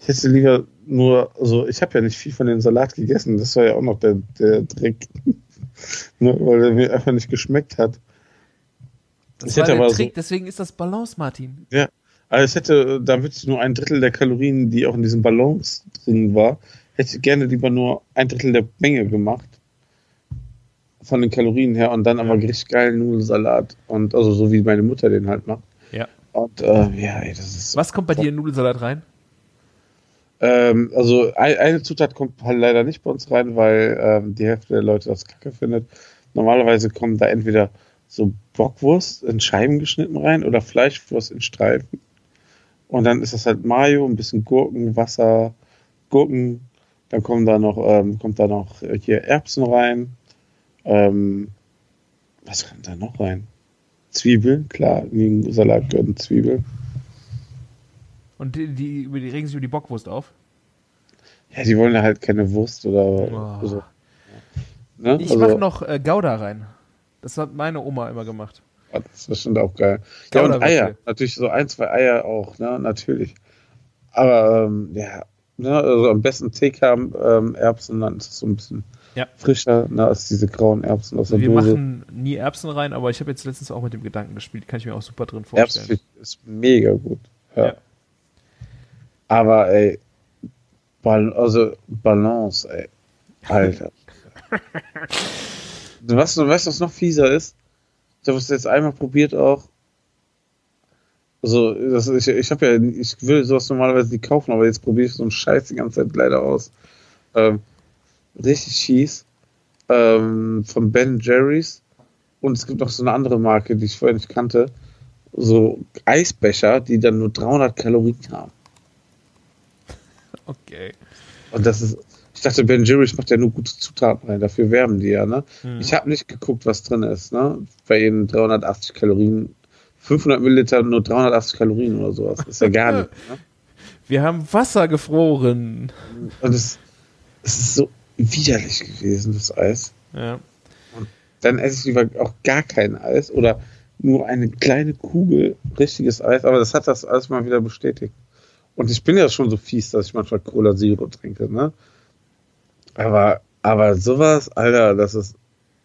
ich hätte lieber nur, also ich habe ja nicht viel von dem Salat gegessen, das war ja auch noch der, der Trick, ne, weil er mir einfach nicht geschmeckt hat. Das Ich war hätte der Trick, so- deswegen ist das Balance, Martin. Ja, also ich hätte, damit ich nur ein Drittel der Kalorien, die auch in diesen Ballons drin war, hätte ich gerne lieber nur ein Drittel der Menge gemacht. Von den Kalorien her und dann aber richtig geilen Nudelsalat. Und also so wie meine Mutter den halt macht. Ja. Und äh, ja, ey, das ist. Was kommt bei dir in Nudelsalat rein? Ähm, also ein, eine Zutat kommt halt leider nicht bei uns rein, weil ähm, die Hälfte der Leute das kacke findet. Normalerweise kommen da entweder so Bockwurst in Scheiben geschnitten rein oder Fleischwurst in Streifen. Und dann ist das halt Mayo, ein bisschen Gurken, Wasser, Gurken. Dann kommen da noch, ähm, kommt da noch äh, hier Erbsen rein. Ähm, was kommt da noch rein? Zwiebeln, klar, den Salat gehören Zwiebeln. Und die, die, die regen sich über die Bockwurst auf? Ja, die wollen halt keine Wurst oder Oh. so. Ne? Ich Also- mache noch äh, Gouda rein. Das hat meine Oma immer gemacht. Ja, Das ist bestimmt auch geil. Ja, und. Eier. Natürlich so ein, zwei Eier auch, ne? Natürlich. Aber ähm, ja, ne? also am besten TK Erbsen, dann ist es so ein bisschen Ja. frischer, ne, als diese grauen Erbsen aus der Wir Dose. machen nie Erbsen rein, aber ich habe jetzt letztens auch mit dem Gedanken gespielt. Kann ich mir auch super drin vorstellen. Erbsen ist mega gut. Ja. Ja. Aber ey, Bal also Balance, ey. Alter. du weißt, du weißt, was noch fieser ist? Ich habe es jetzt einmal probiert auch. Also, das, ich, ich habe ja, ich will sowas normalerweise nicht kaufen, aber jetzt probiere ich so einen Scheiß die ganze Zeit leider aus. Ähm, richtig Cheese. Ähm, von Ben Jerry's. Und es gibt noch so eine andere Marke, die ich vorher nicht kannte. So Eisbecher, die dann nur 300 Kalorien haben. Okay. Und das ist, ich dachte, Ben Jerry's macht ja nur gute Zutaten rein, dafür werben die ja, ne? Mhm. Ich habe nicht geguckt, was drin ist, ne? Bei ihnen 380 Kalorien, 500 Milliliter nur 380 Kalorien oder sowas. Ist ja gar nicht, ne? Wir haben Wasser gefroren. Und es, es ist so widerlich gewesen, das Eis. Ja. Dann esse ich lieber auch gar kein Eis oder nur eine kleine Kugel richtiges Eis, aber das hat das alles mal wieder bestätigt. Und ich bin ja schon so fies, dass ich manchmal Cola Zero trinke, ne? Aber, aber sowas, Alter, das ist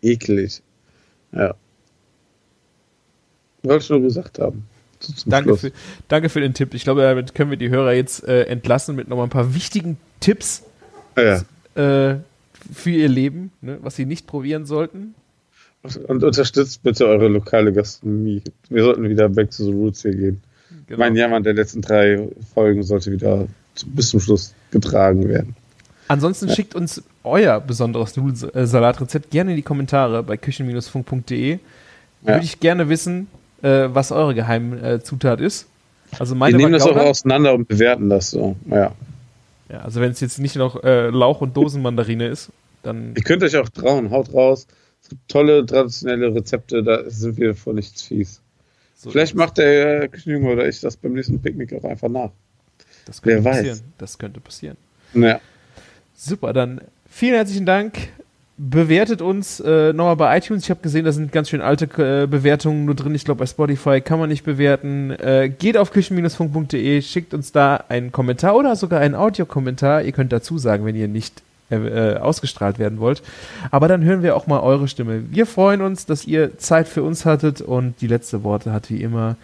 eklig. Ja. Wollte ich nur gesagt haben. So Danke für, danke für den Tipp. Ich glaube, damit können wir die Hörer jetzt äh, entlassen mit nochmal ein paar wichtigen Tipps Ja. Äh, für ihr Leben, ne, was sie nicht probieren sollten. Und unterstützt bitte eure lokale Gastronomie. Wir sollten wieder back to the roots hier gehen. Genau. Mein Jammern der letzten drei Folgen sollte wieder bis zum Schluss getragen werden. Ansonsten ja. schickt uns euer besonderes Nudelsalatrezept gerne in die Kommentare bei küchen-funk.de. Ja. Würde ich gerne wissen, äh, was eure Geheimzutat ist. Also meine Wir nehmen das auch auseinander und bewerten das so. Ja. Ja, also wenn es jetzt nicht noch äh, Lauch- und Dosenmandarine ist, dann. Ihr könnt euch auch trauen, haut raus. Es gibt tolle traditionelle Rezepte, da sind wir vor nichts fies. So Vielleicht macht der Küchenjunge oder ich das beim nächsten Picknick auch einfach nach. Das könnte Wer passieren. Weiß. Das könnte passieren. Ja. Super, dann vielen herzlichen Dank. Bewertet uns äh, nochmal bei iTunes. Ich habe gesehen, da sind ganz schön alte äh, Bewertungen nur drin. Ich glaube, bei Spotify kann man nicht bewerten. Äh, geht auf küchen-funk.de, schickt uns da einen Kommentar oder sogar einen Audiokommentar. Ihr könnt dazu sagen, wenn ihr nicht äh, äh, ausgestrahlt werden wollt. Aber dann hören wir auch mal eure Stimme. Wir freuen uns, dass ihr Zeit für uns hattet und die letzte Worte hat wie immer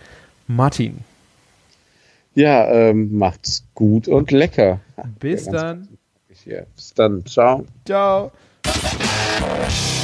Martin. Ja, ähm, macht's gut und lecker. Bis ja, dann. Bis dann. Ciao. Ciao. Thank you.